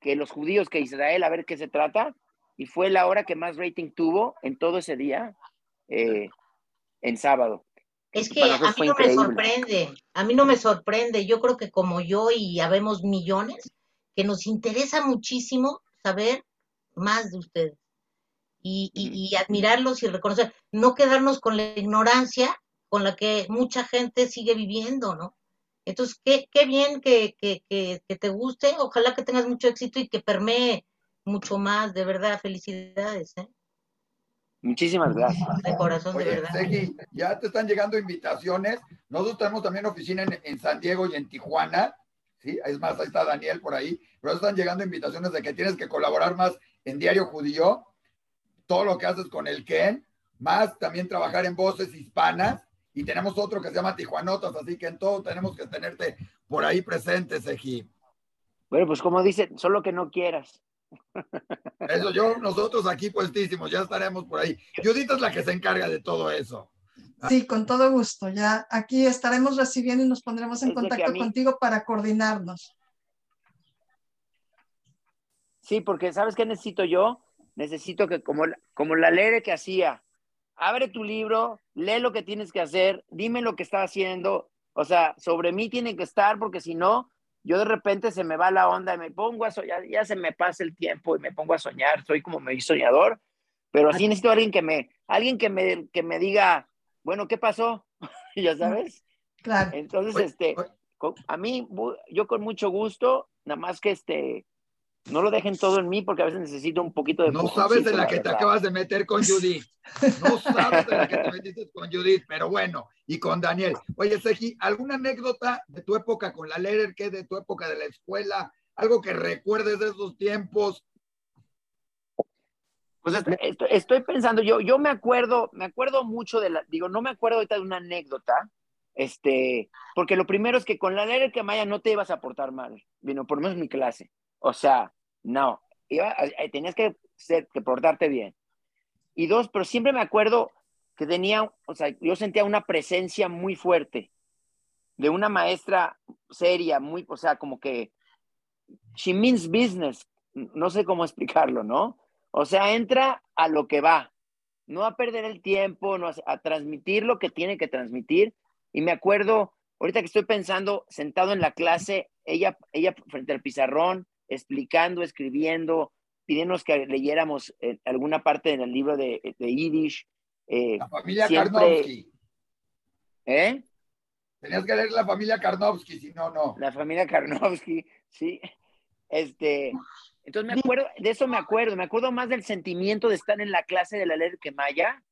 que los judíos, que Israel, a ver qué se trata, y fue la hora que más rating tuvo en todo ese día eh, en sábado. Es que a mí no me sorprende, a mí no me sorprende. Yo creo que como yo y habemos millones, que nos interesa muchísimo saber más de ustedes y, y, admirarlos y reconocer, no quedarnos con la ignorancia con la que mucha gente sigue viviendo, ¿no? Entonces, qué, qué bien que, que, que, que te guste, ojalá que tengas mucho éxito y que permee mucho más, de verdad, felicidades. ¿eh? Muchísimas gracias. De corazón, de verdad. ya te están llegando invitaciones. Nosotros tenemos también oficina en, San Diego y en Tijuana. ¿sí? Es más, ahí está Daniel por ahí. Pero están llegando invitaciones de que tienes que colaborar más en Diario Judío. Todo lo que haces con el Ken. Más también trabajar en voces hispanas. Y tenemos otro que se llama Tijuanotas. Así que en todo tenemos que tenerte por ahí presente, Seji. Bueno, pues como dice, solo que no quieras. Eso yo, nosotros aquí puestísimos, ya estaremos por ahí. Judith es la que se encarga de todo eso. Sí, con todo gusto. Ya aquí estaremos recibiendo y nos pondremos en contacto contigo para coordinarnos. Sí, porque ¿sabes qué necesito yo? Necesito que como, como la ley que hacía, abre tu libro, lee lo que tienes que hacer, dime lo que está haciendo. O sea, sobre mí tiene que estar porque si no, yo de repente se me va la onda y me pongo a soñar, ya se me pasa el tiempo y me pongo a soñar, soy como medio soñador, pero sí necesito alguien que me, alguien que me, que me diga, bueno, ¿qué pasó? [LAUGHS] ya sabes. Claro. Entonces, este, a mí, yo con mucho gusto, nada más que este, no lo dejen todo en mí porque a veces necesito un poquito de... No sabes de la, que te acabas de meter con Judith. [LAUGHS] No sabes de la que te metiste con Judith, pero bueno, y con Daniel. Oye, Seji, ¿alguna anécdota de tu época con la Lerer, que de tu época de la escuela? ¿Algo que recuerdes de esos tiempos? Pues estoy, pensando, yo, yo me acuerdo, me acuerdo mucho de la, digo, no me acuerdo ahorita de una anécdota, este, porque lo primero es que con la Lerer que Maya no te ibas a portar mal, vino, por lo menos mi clase. O sea, no, iba, eh, tenías que, ser, que portarte bien. Y dos, pero siempre me acuerdo que tenía, o sea, yo sentía una presencia muy fuerte de una maestra seria, muy, o sea, como que she means business, no sé cómo [LAUGHS] explicarlo, ¿no? O sea, entra a lo que va, no a perder el tiempo, no a, transmitir lo que tiene que transmitir. Y me acuerdo, ahorita que estoy pensando, sentado en la clase, ella, ella frente al pizarrón, explicando, escribiendo, pidiéndonos que leyéramos eh, alguna parte en el libro de, de Yiddish. Eh, la familia Karnowski. ¿Eh? Tenías que leer la familia Karnowski, si no, no. La familia Karnowski, sí. Este, entonces me acuerdo, de eso me acuerdo, me acuerdo más del sentimiento de estar en la clase de la ley que Maya,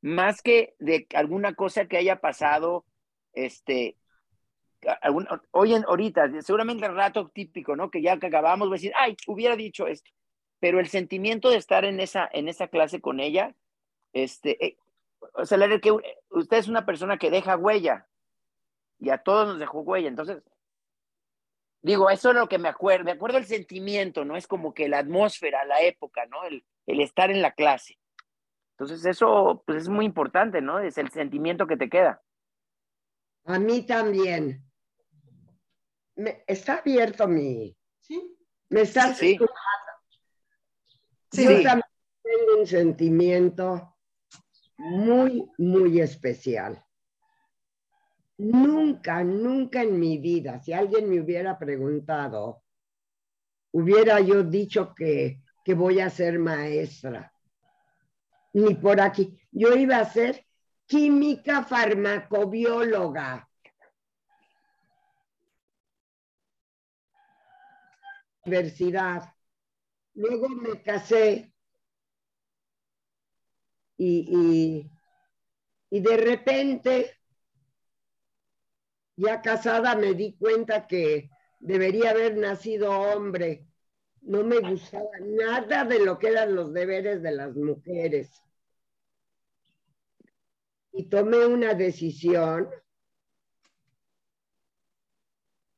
más que de alguna cosa que haya pasado, este, hoy en, ahorita, seguramente el rato típico, ¿no? Que ya que acabamos, voy a decir, ay, hubiera dicho esto. Pero el sentimiento de estar en esa, en esa clase con ella, este, eh, o sea, la que usted es una persona que deja huella y a todos nos dejó huella. Entonces, Digo, eso es lo que me acuerdo, me acuerdo el sentimiento, ¿no? Es como que la atmósfera, la época, ¿no? El, estar en la clase. Entonces eso, pues es muy importante, ¿no? Es el sentimiento que te queda. A mí también. Está abierto mi... Sí. ¿Me estás sí. Sí. Yo también tengo un sentimiento muy, muy especial. Nunca, nunca en mi vida, si alguien me hubiera preguntado, hubiera yo dicho que, que voy a ser maestra. Ni por aquí. Yo iba a ser química farmacobióloga. Universidad. Luego me casé y, y, y de repente ya casada me di cuenta que debería haber nacido hombre. No me gustaba nada de lo que eran los deberes de las mujeres. Y tomé una decisión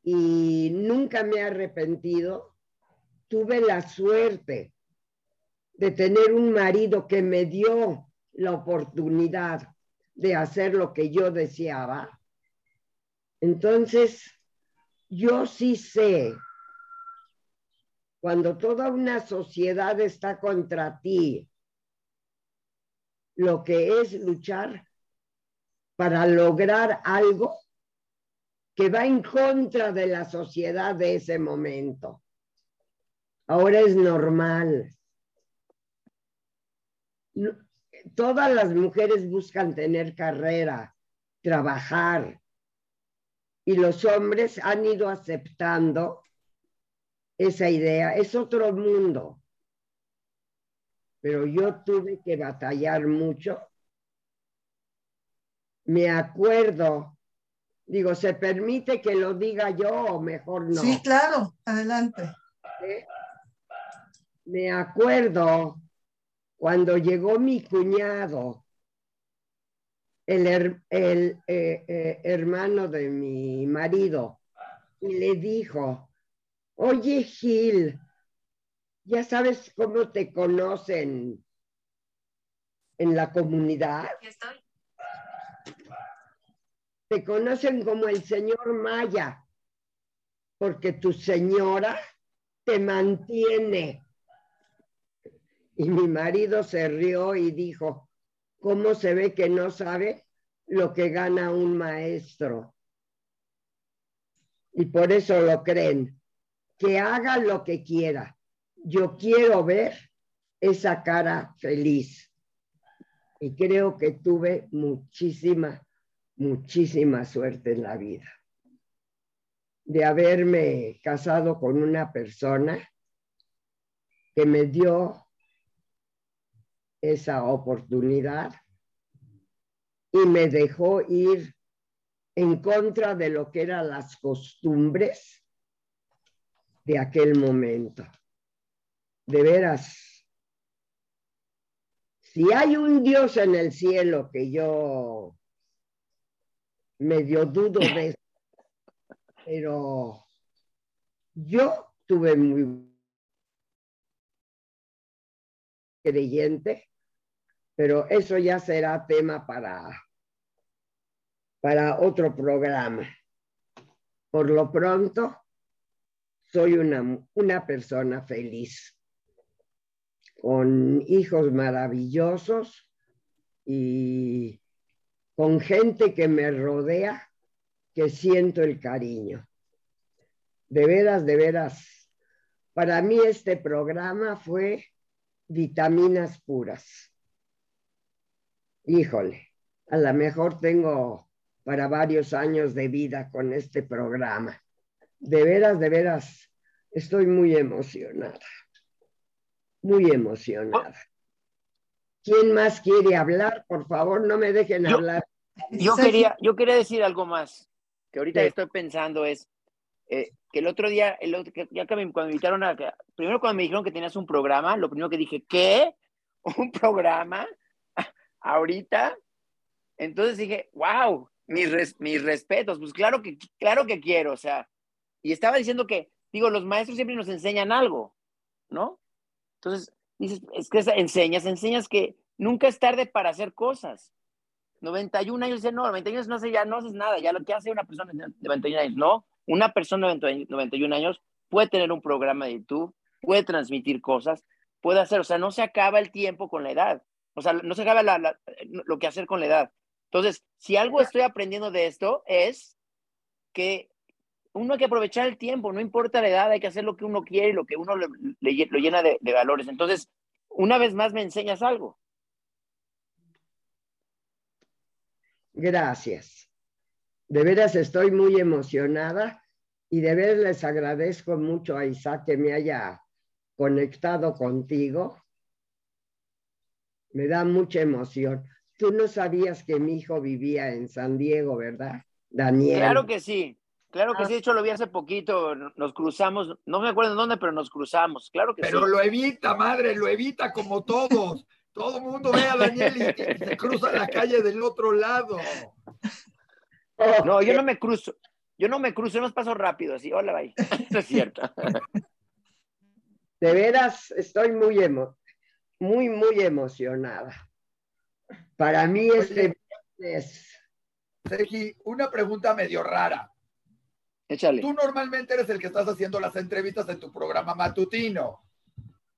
y nunca me he arrepentido. Tuve la suerte de tener un marido que me dio la oportunidad de hacer lo que yo deseaba entonces, yo sí sé, cuando toda una sociedad está contra ti, lo que es luchar para lograr algo que va en contra de la sociedad de ese momento. Ahora es normal. Todas las mujeres buscan tener carrera, trabajar, y los hombres han ido aceptando esa idea. Es otro mundo. Pero yo tuve que batallar mucho. Me acuerdo, digo, ¿se permite que lo diga yo o mejor no? Sí, claro, adelante. Me acuerdo cuando llegó mi cuñado el, el eh, eh, hermano de mi marido y le dijo, oye Gil, ya sabes cómo te conocen en la comunidad. estoy. Te conocen como el señor Maya, porque tu señora te mantiene. Y mi marido se rió y dijo, ¿Cómo se ve que no sabe lo que gana un maestro? Y por eso lo creen. Que haga lo que quiera. Yo quiero ver esa cara feliz. Y creo que tuve muchísima, muchísima suerte en la vida. De haberme casado con una persona que me dio esa oportunidad y me dejó ir en contra de lo que eran las costumbres de aquel momento. De veras, si hay un Dios en el cielo que yo medio dudo de eso, pero yo tuve muy creyente pero eso ya será tema para, para otro programa. Por lo pronto, soy una, una persona feliz con hijos maravillosos y con gente que me rodea, que siento el cariño. De veras, de veras, para mí este programa fue vitaminas puras. Híjole, a lo mejor tengo para varios años de vida con este programa. De veras, de veras, estoy muy emocionada. Muy emocionada. ¿Quién más quiere hablar? Por favor, no me dejen hablar. Yo quería, yo quería decir algo más, que ahorita estoy pensando es, eh, que el otro día, el ya que me, cuando me invitaron a, primero cuando me dijeron que tenías un programa, lo primero que dije, ¿qué? [LAUGHS] ¿Un programa? ¿Ahorita? Entonces dije, wow, mis, mis respetos, pues claro que, claro que quiero, o sea, y estaba diciendo que, digo, los maestros siempre nos enseñan algo, ¿no? Entonces, dices, es que enseñas, enseñas que nunca es tarde para hacer cosas. 91 años, no, 91 años no sé, ya no haces nada, ya lo que hace una persona de 91 años, no, una persona de 91 años puede tener un programa de YouTube, puede transmitir cosas, puede hacer, o sea, no se acaba el tiempo con la edad, o sea, no se acaba lo que hacer con la edad. Entonces, si algo estoy aprendiendo de esto es que uno hay que aprovechar el tiempo, no importa la edad, hay que hacer lo que uno quiere y lo que uno le, lo llena de, de valores. Entonces, una vez más me enseñas algo. Gracias. De veras estoy muy emocionada y de veras les agradezco mucho a Isaac que me haya conectado contigo. Me da mucha emoción. Tú no sabías que mi hijo vivía en San Diego, ¿verdad? Daniel. Claro que sí, claro que sí. De hecho, lo vi hace poquito. Nos cruzamos, no me acuerdo en dónde, pero nos cruzamos. Claro que pero sí. Pero lo evita, madre, lo evita como todos. Todo el mundo ve a Daniel y, se cruza la calle del otro lado. No, yo no me cruzo. Yo no me cruzo, yo nos paso rápido, así, hola, bye. [LAUGHS] Eso es cierto. De veras, estoy muy, emo muy, muy emocionada. Para mí este es... Sergi, una pregunta medio rara. Échale. Tú normalmente eres el que estás haciendo las entrevistas en tu programa matutino.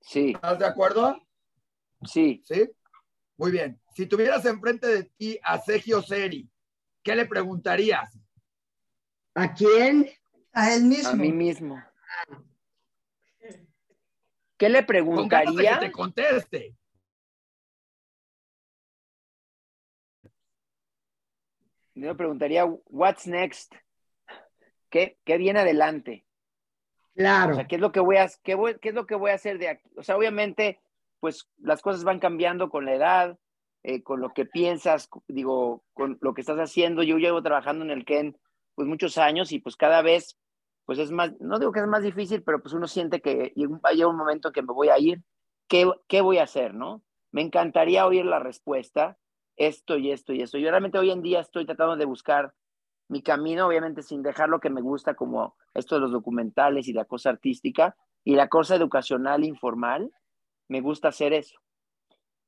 Sí. ¿Estás de acuerdo? Sí. ¿Sí? Muy bien. Si tuvieras enfrente de ti a Sergio Seri, ¿qué le preguntarías? ¿A quién? A él mismo. A mí mismo. ¿Qué le preguntaría? que te conteste. Yo le preguntaría, what's next? ¿Qué, qué viene adelante? Claro. O sea, ¿qué es lo que voy a, qué, voy, qué es lo que voy a hacer de aquí? O sea, obviamente, pues las cosas van cambiando con la edad, eh, con lo que piensas, digo, con lo que estás haciendo. Yo llevo trabajando en el Ken pues muchos años y pues cada vez pues es más, no digo que es más difícil, pero pues uno siente que va a llegar un momento en que me voy a ir. ¿Qué, ¿Qué voy a hacer, no? Me encantaría oír la respuesta esto y esto y esto. Yo realmente hoy en día estoy tratando de buscar mi camino, obviamente sin dejar lo que me gusta, como esto de los documentales y la cosa artística y la cosa educacional informal. Me gusta hacer eso.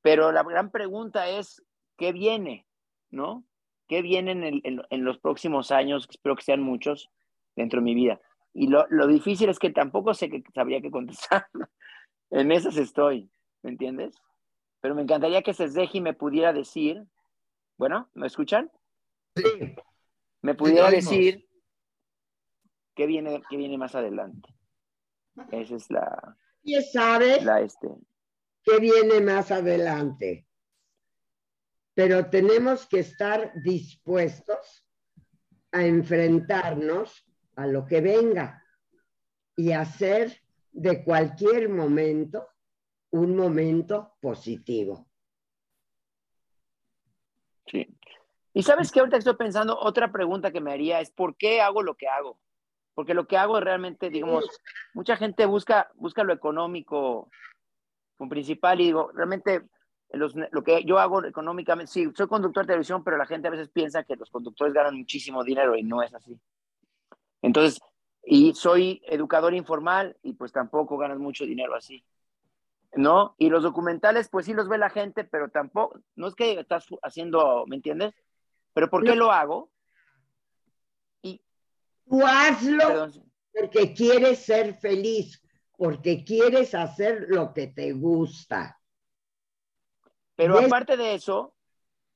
Pero la gran pregunta es, ¿qué viene? ¿No? ¿Qué viene en, en, los próximos años? Espero que sean muchos dentro de mi vida. Y lo, lo difícil es que tampoco sé que sabría qué contestar. [LAUGHS] en esas estoy, ¿me entiendes? pero me encantaría que Sesdeji me pudiera decir, bueno, ¿me escuchan? Sí. Me pudiera decir qué viene, qué viene más adelante. Esa es la... ¿Quién sabe la este. qué viene más adelante? Pero tenemos que estar dispuestos a enfrentarnos a lo que venga y hacer de cualquier momento un momento positivo. Sí. Y sabes que ahorita estoy pensando, otra pregunta que me haría es, ¿por qué hago lo que hago? Porque lo que hago realmente, digamos, mucha gente busca, busca lo económico como principal y digo, realmente lo que yo hago económicamente, sí, soy conductor de televisión, pero la gente a veces piensa que los conductores ganan muchísimo dinero y no es así. Entonces, y soy educador informal y pues tampoco ganas mucho dinero así. ¿no? Y los documentales, pues sí los ve la gente, pero tampoco, no es que estás haciendo, ¿me entiendes? Pero ¿por qué lo hago? Y tú hazlo porque quieres ser feliz, porque quieres hacer lo que te gusta. Pero aparte de eso,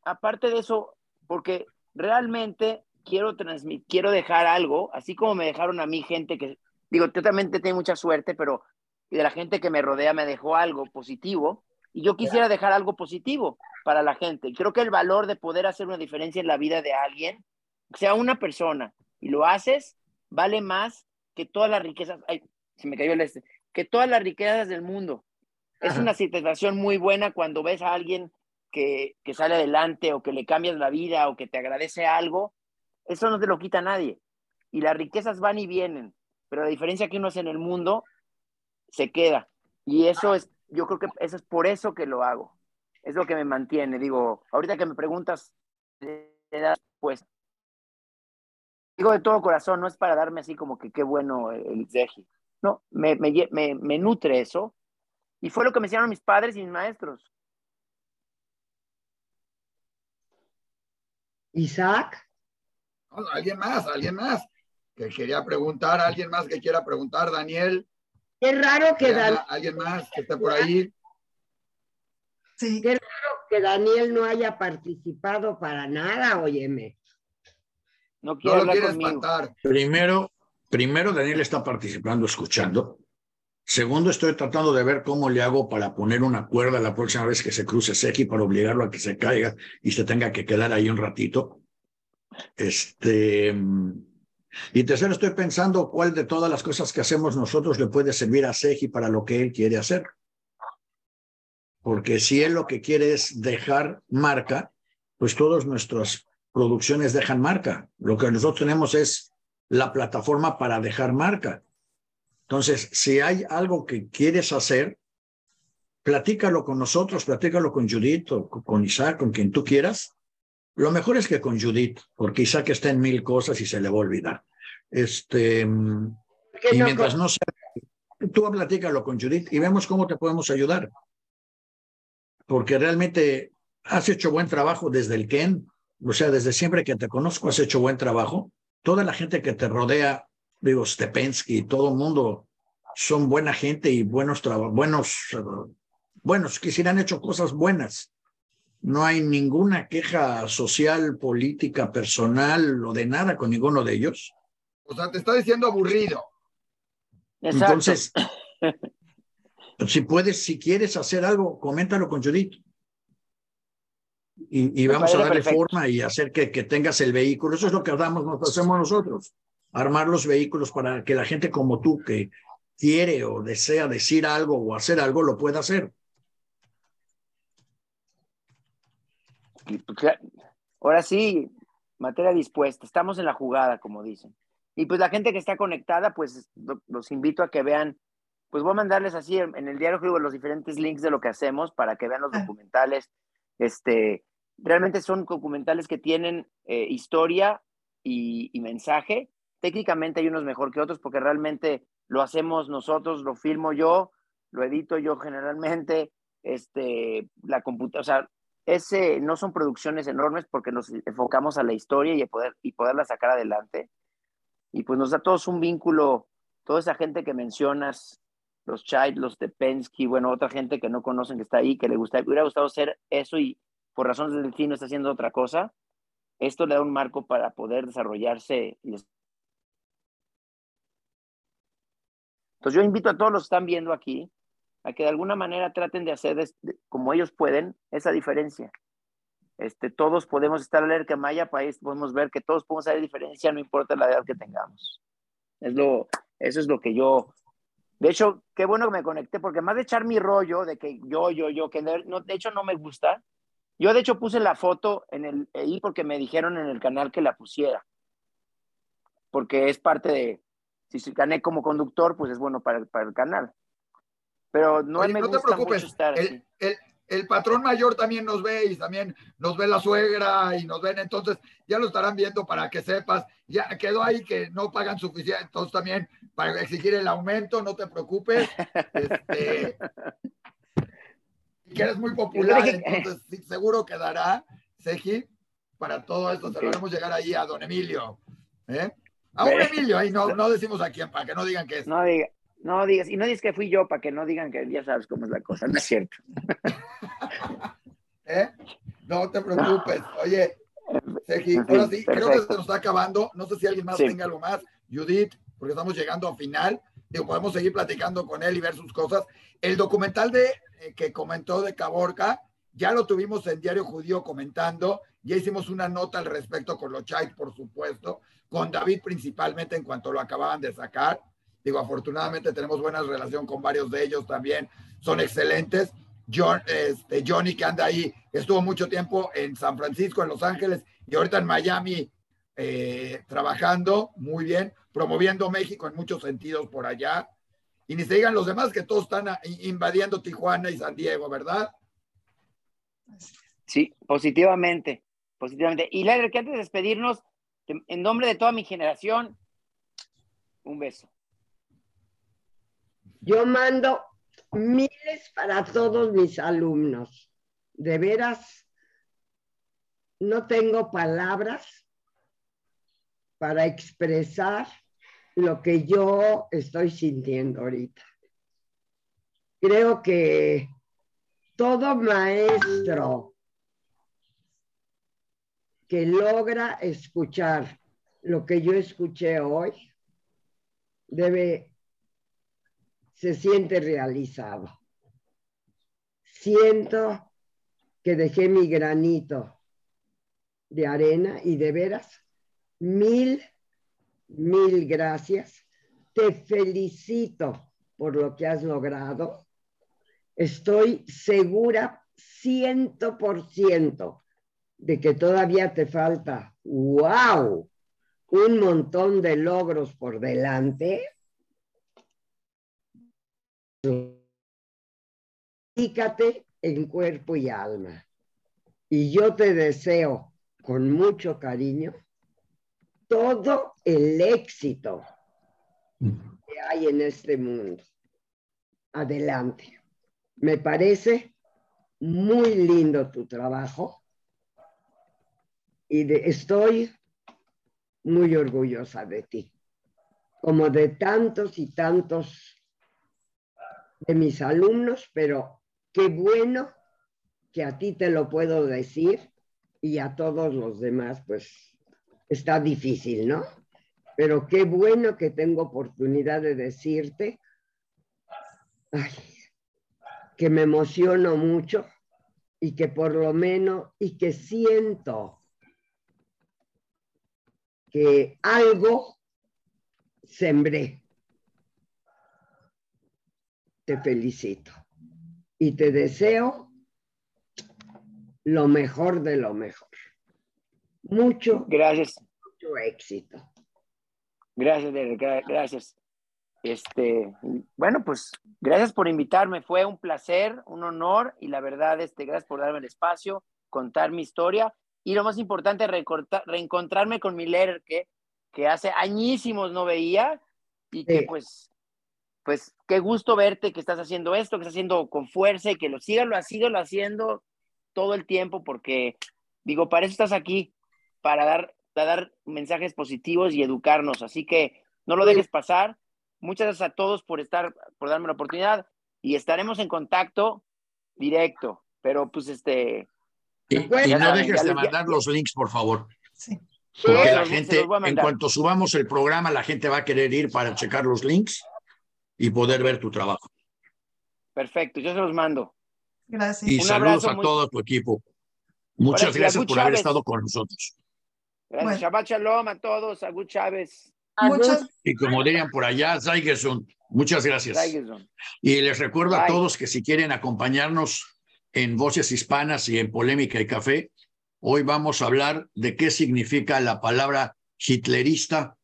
aparte de eso, porque realmente quiero transmitir, quiero dejar algo, así como me dejaron a mí gente que, digo, yo también tengo mucha suerte, pero de la gente que me rodea me dejó algo positivo y yo quisiera dejar algo positivo para la gente. Creo que el valor de poder hacer una diferencia en la vida de alguien, sea una persona, y lo haces, vale más que todas las riquezas, ay, se me cayó el este, que todas las riquezas del mundo. Es una situación muy buena cuando ves a alguien que, que, sale adelante o que le cambias la vida o que te agradece algo. Eso no te lo quita nadie. Y las riquezas van y vienen, pero la diferencia que uno hace en el mundo se queda. Y eso es, yo creo que eso es por eso que lo hago. Es lo que me mantiene. Digo, ahorita que me preguntas pues digo de todo corazón, no es para darme así como que qué bueno el Zeji. No, me, me, me, nutre eso. Y fue lo que me enseñaron mis padres y mis maestros. Isaac. Alguien más, alguien más que quería preguntar, alguien más que quiera preguntar, Daniel. Qué raro que Daniel. Alguien más que esté por ahí. Sí. Qué raro que Daniel no haya participado para nada, óyeme. No, quiero lo quieres matar. Primero, primero Daniel está participando, escuchando. Segundo, estoy tratando de ver cómo le hago para poner una cuerda la próxima vez que se cruce Seki para obligarlo a que se caiga y se tenga que quedar ahí un ratito. Este. Y tercero, estoy pensando cuál de todas las cosas que hacemos nosotros le puede servir a Seki para lo que él quiere hacer. Porque si él lo que quiere es dejar marca, pues todas nuestras producciones dejan marca. Lo que nosotros tenemos es la plataforma para dejar marca. Entonces, si hay algo que quieres hacer, platícalo con nosotros, platícalo con Judith o con Isaac, con quien tú quieras. Lo mejor es que con Judith, porque Isaac está en mil cosas y se le va a olvidar. Este, y mientras no sea, tú platícalo con Judith y vemos cómo te podemos ayudar. Porque realmente has hecho buen trabajo desde el Ken, o sea, desde siempre que te conozco has hecho buen trabajo. Toda la gente que te rodea, digo, Stepensky, todo el mundo son buena gente y buenos buenos, uh, buenos, quisieran hecho cosas buenas. No hay ninguna queja social, política, personal o de nada con ninguno de ellos. O sea, te está diciendo aburrido. Entonces, si puedes, si quieres hacer algo, coméntalo con Judith y, vamos a darle forma y hacer que, que, tengas el vehículo. Eso es lo que damos, nos hacemos nosotros, armar los vehículos para que la gente como tú que quiere o desea decir algo o hacer algo lo pueda hacer. Ahora sí, materia dispuesta, estamos en la jugada, como dicen. Y pues la gente que está conectada, pues los invito a que vean, pues voy a mandarles así en el diario los diferentes links de lo que hacemos para que vean los ah. documentales, este, realmente son documentales que tienen eh, historia y, mensaje. Técnicamente hay unos mejor que otros porque realmente lo hacemos nosotros, lo filmo yo, lo edito yo generalmente, este, la computadora, o sea, ese, no son producciones enormes porque nos enfocamos a la historia y, a poder, y poderla sacar adelante. Y pues nos da todos un vínculo, toda esa gente que mencionas, los Child, los de Pensky, bueno, otra gente que no conocen que está ahí, que le gusta, hubiera gustado hacer eso y por razones del destino está haciendo otra cosa, esto le da un marco para poder desarrollarse. Entonces yo invito a todos los que están viendo aquí a que de alguna manera traten de hacer como ellos pueden esa diferencia. Este, todos podemos estar que Maya País, podemos ver que todos podemos hacer diferencia, no importa la edad que tengamos. Es lo, eso es lo que yo de hecho, qué bueno que me conecté, porque más de echar mi rollo de que yo, yo, yo, que no, de hecho no me gusta. Yo de hecho puse la foto en el, ahí porque me dijeron en el canal que la pusiera. Porque es parte de, si gané como conductor, pues es bueno para, para el canal. Pero no me gusta te preocupes. mucho estar el, el patrón mayor también nos ve y también nos ve la suegra y nos ven, entonces ya lo estarán viendo para que sepas, ya quedó ahí que no pagan suficiente, entonces también para exigir el aumento, no te preocupes, [LAUGHS] este, que eres muy popular, [LAUGHS] entonces seguro quedará, Seji, para todo esto, te lo haremos llegar ahí a don Emilio, ¿eh? A un Emilio, ahí no, [LAUGHS] no decimos a quién, para que no digan que es. No diga, No digas, y no digas que fui yo para que no digan que ya sabes cómo es la cosa, no es cierto. [LAUGHS] ¿Eh? No te preocupes. Oye, Sergi, ahora sí, creo que se nos está acabando. No sé si alguien más tenga algo más. Judith, porque estamos llegando a final. Digo, podemos seguir platicando con él y ver sus cosas. El documental de eh, que comentó de Caborca, ya lo tuvimos en Diario Judío comentando. Ya hicimos una nota al respecto con los Chais, por supuesto, con David principalmente en cuanto lo acababan de sacar. Digo, afortunadamente tenemos buena relación con varios de ellos también. Son excelentes. John, este, Johnny, que anda ahí, estuvo mucho tiempo en San Francisco, en Los Ángeles y ahorita en Miami eh, trabajando muy bien, promoviendo México en muchos sentidos por allá. Y ni se digan los demás que todos están invadiendo Tijuana y San Diego, ¿verdad? Sí, positivamente, positivamente. Y Lager, que antes de despedirnos, en nombre de toda mi generación, un beso. Yo mando miles para todos mis alumnos. De veras, no tengo palabras para expresar lo que yo estoy sintiendo ahorita. Creo que todo maestro que logra escuchar lo que yo escuché hoy debe se siente realizado. Siento que dejé mi granito de arena y de veras, mil, mil gracias. Te felicito por lo que has logrado. Estoy segura ciento por ciento de que todavía te falta, wow, un montón de logros por delante Fíjate en cuerpo y alma. Y yo te deseo con mucho cariño todo el éxito que hay en este mundo. Adelante. Me parece muy lindo tu trabajo y estoy muy orgullosa de ti, como de tantos y tantos de mis alumnos, pero qué bueno que a ti te lo puedo decir y a todos los demás, pues está difícil, ¿no? Pero qué bueno que tengo oportunidad de decirte que me emociono mucho y que por lo menos, y que siento que algo sembré te felicito y te deseo lo mejor de lo mejor. Mucho, gracias. Mucho éxito. Gracias, gracias. Este, bueno, pues gracias por invitarme. Fue un placer, un honor y la verdad, este, gracias por darme el espacio, contar mi historia y lo más importante, reencontrarme con mi leer que, que hace añísimos no veía y que pues pues qué gusto verte que estás haciendo esto, que estás haciendo con fuerza y que lo sigas, lo lo haciendo todo el tiempo, porque digo, para eso estás aquí, para dar, dar mensajes positivos y educarnos. Así que no lo dejes pasar. Muchas gracias a todos por estar, por darme la oportunidad y estaremos en contacto directo. Pero pues este. Y, no dejes de mandar los links, por favor. Sí. Porque la gente, en cuanto subamos el programa, la gente va a querer ir para checar los links y poder ver tu trabajo. Perfecto, yo se los mando. Gracias. Y saludos a todo tu equipo. Muchas gracias por haber estado con nosotros. Gracias. Shabbat Shalom a todos. Agut Chávez. Y como dirían por allá, Zaigeson. Muchas gracias. Y les recuerdo a todos que si quieren acompañarnos en Voces Hispanas y en Polémica y Café, hoy vamos a hablar de qué significa la palabra hitlerista,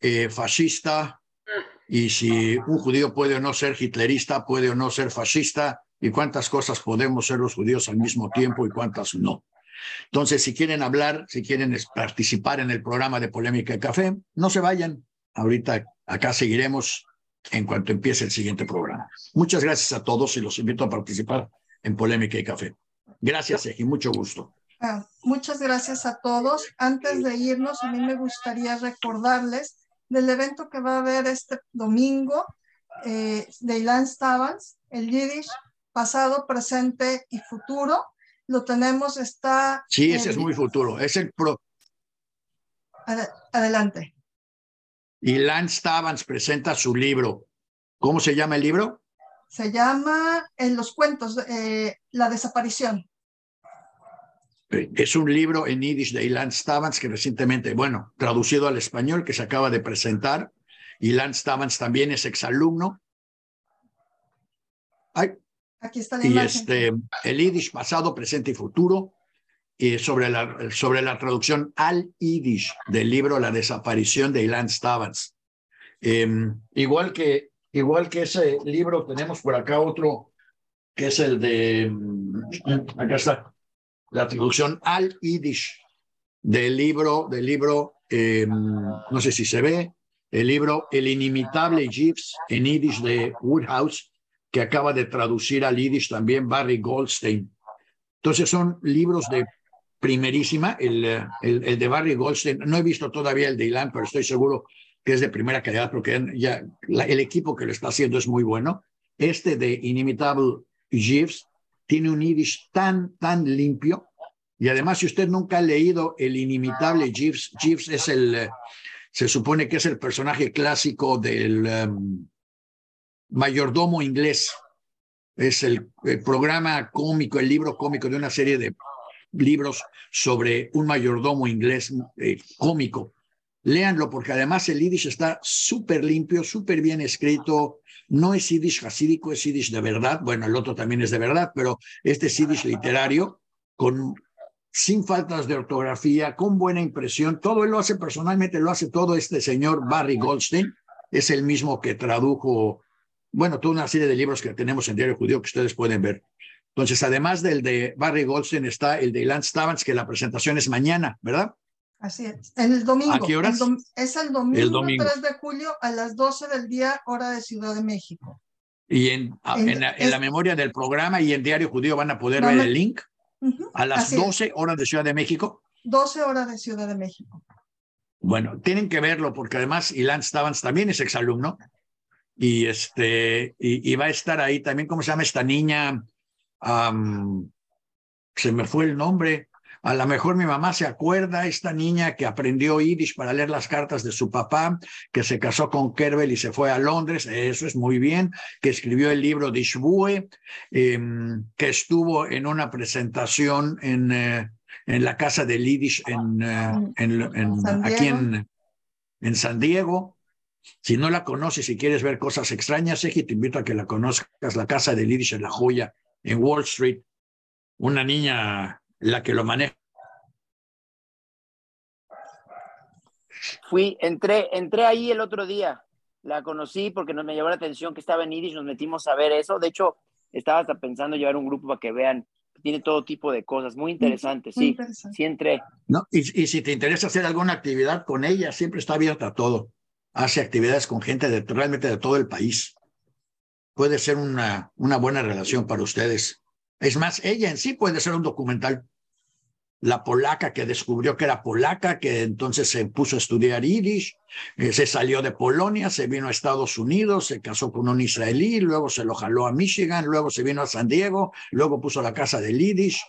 eh, fascista, y si un judío puede o no ser hitlerista, puede o no ser fascista, y cuántas cosas podemos ser los judíos al mismo tiempo y cuántas no. Entonces, si quieren hablar, si quieren participar en el programa de Polémica y Café, no se vayan. Ahorita acá seguiremos en cuanto empiece el siguiente programa. Muchas gracias a todos y los invito a participar en Polémica y Café. Gracias, Eji, mucho gusto. Ah, muchas gracias a todos. Antes de irnos, a mí me gustaría recordarles del evento que va a haber este domingo eh, de Ilan Stavans, el Yiddish, pasado, presente y futuro. Lo tenemos, está... Sí, ese es muy futuro. Es el pro... adelante. Ilan Stavans presenta su libro. ¿Cómo se llama el libro? Se llama En los cuentos, eh, La desaparición. Es un libro en Yiddish de Ilan Stavans que recientemente, bueno, traducido al español, que se acaba de presentar. Ilan Stavans también es exalumno. Aquí está la y este, el Yiddish pasado, presente y futuro, y sobre, la, sobre la traducción al Yiddish del libro La desaparición de Ilan Stavans. Em, igual, que, igual que ese libro, tenemos por acá otro que es el de, mm, acá está, la traducción al Yiddish del libro, del libro, em, no sé si se ve, el libro El inimitable Jeeves en Yiddish de Woodhouse, que acaba de traducir al Yiddish también Barry Goldstein. Entonces son libros de primerísima, el, el, de Barry Goldstein, no he visto todavía el de Ilan, pero estoy seguro que es de primera calidad porque ya el equipo que lo está haciendo es muy bueno. Este de Inimitable Jeeves tiene un Yiddish tan, tan limpio. Y además, si usted nunca ha leído El inimitable Jeeves, Jeeves es el, se supone que es el personaje clásico del em, mayordomo inglés. Es el, programa cómico, el libro cómico de una serie de libros sobre un mayordomo inglés eh, cómico. Léanlo porque además el Yiddish está súper limpio, súper bien escrito, no es Yiddish hasídico, es Yiddish de verdad. Bueno, el otro también es de verdad, pero este es Yiddish literario, con, sin faltas de ortografía, con buena impresión. Todo él lo hace personalmente, lo hace todo este señor Barry Goldstein. Es el mismo que tradujo, bueno, toda una serie de libros que tenemos en Diario Judío que ustedes pueden ver. Entonces, además del de Barry Goldstein, está el de Lance Stavans, que la presentación es mañana, ¿verdad? Así es, el domingo. ¿A qué horas? es el domingo, 3 de julio a las 12 del día, hora de Ciudad de México. Y en, en, la, memoria del programa y en Diario Judío van a poder ver el link a las 12 horas de Ciudad de México. 12 horas de Ciudad de México. Bueno, tienen que verlo porque además Ilan Stavans también es exalumno y, este, y, va a estar ahí también, ¿cómo se llama esta niña? se me fue el nombre. A lo mejor mi mamá se acuerda, esta niña que aprendió Yiddish para leer las cartas de su papá, que se casó con Kerbel y se fue a Londres, eso es muy bien, que escribió el libro Dishbue, em, que estuvo en una presentación en, eh, en la casa de Yiddish en, eh, en, aquí en, en San Diego. Si no la conoces y quieres ver cosas extrañas, Eji, te invito a que la conozcas, la casa de Yiddish en La Joya, en Wall Street. Una niña la que lo maneja. Fui, entré, entré ahí el otro día, la conocí porque nos me llamó la atención que estaba en Yiddish, nos metimos a ver eso. De hecho, estaba hasta pensando llevar un grupo para que vean, tiene todo tipo de cosas, muy interesantes, sí, sí entré. No, y, y, si te interesa hacer alguna actividad con ella, siempre está abierta a todo. Hace actividades con gente de, realmente de todo el país. Puede ser una, una buena relación para ustedes. Es más, ella en sí puede ser un documental. La polaca que descubrió que era polaca, que entonces se puso a estudiar Yiddish, eh, se salió de Polonia, se vino a Estados Unidos, se casó con un israelí, luego se lo jaló a Michigan, luego se vino a San Diego, luego puso la casa de Yiddish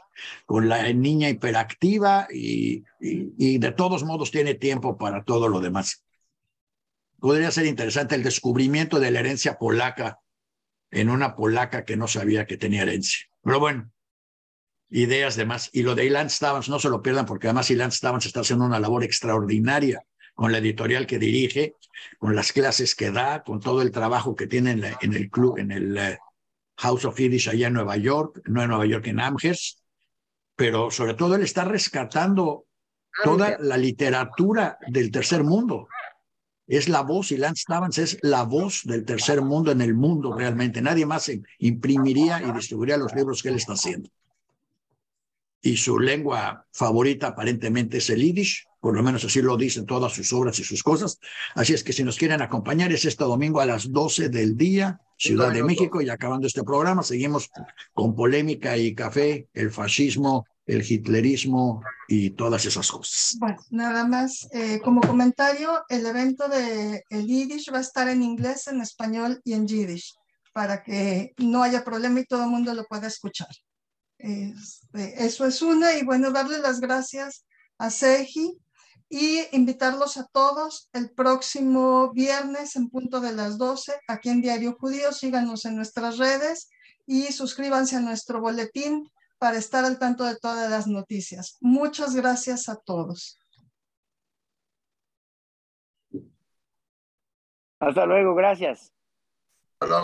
con la niña hiperactiva y, y de todos modos tiene tiempo para todo lo demás. Podría ser interesante el descubrimiento de la herencia polaca en una polaca que no sabía que tenía herencia. Pero bueno, ideas de más. Y lo de Ilan Stavans, no se lo pierdan porque además Ilan Stavans está haciendo una labor extraordinaria con la editorial que dirige, con las clases que da, con todo el trabajo que tiene en, el club, en el eh, House of Yiddish allá en Nueva York, no en Nueva York, en Amherst, pero sobre todo él está rescatando toda la literatura del tercer mundo es la voz, y Lance Stavans es la voz del tercer mundo en el mundo realmente. Nadie más imprimiría y distribuiría los libros que él está haciendo. Y su lengua favorita aparentemente es el Yiddish, por lo menos así lo dicen todas sus obras y sus cosas. Así es que si nos quieren acompañar es este domingo a las 12 del día, Ciudad de México, y acabando este programa, seguimos con polémica y café, el fascismo el hitlerismo y todas esas cosas. Bueno, nada más eh, como comentario, el evento de el Yiddish va a estar en inglés, en español y en Yiddish, para que no haya problema y todo el mundo lo pueda escuchar. Este, eso es una, y bueno, darle las gracias a Seji y invitarlos a todos el próximo viernes en punto de las 12 aquí en Diario Judío. Síganos en nuestras redes y suscríbanse a nuestro boletín para estar al tanto de todas las noticias. Muchas gracias a todos. Hasta luego, gracias.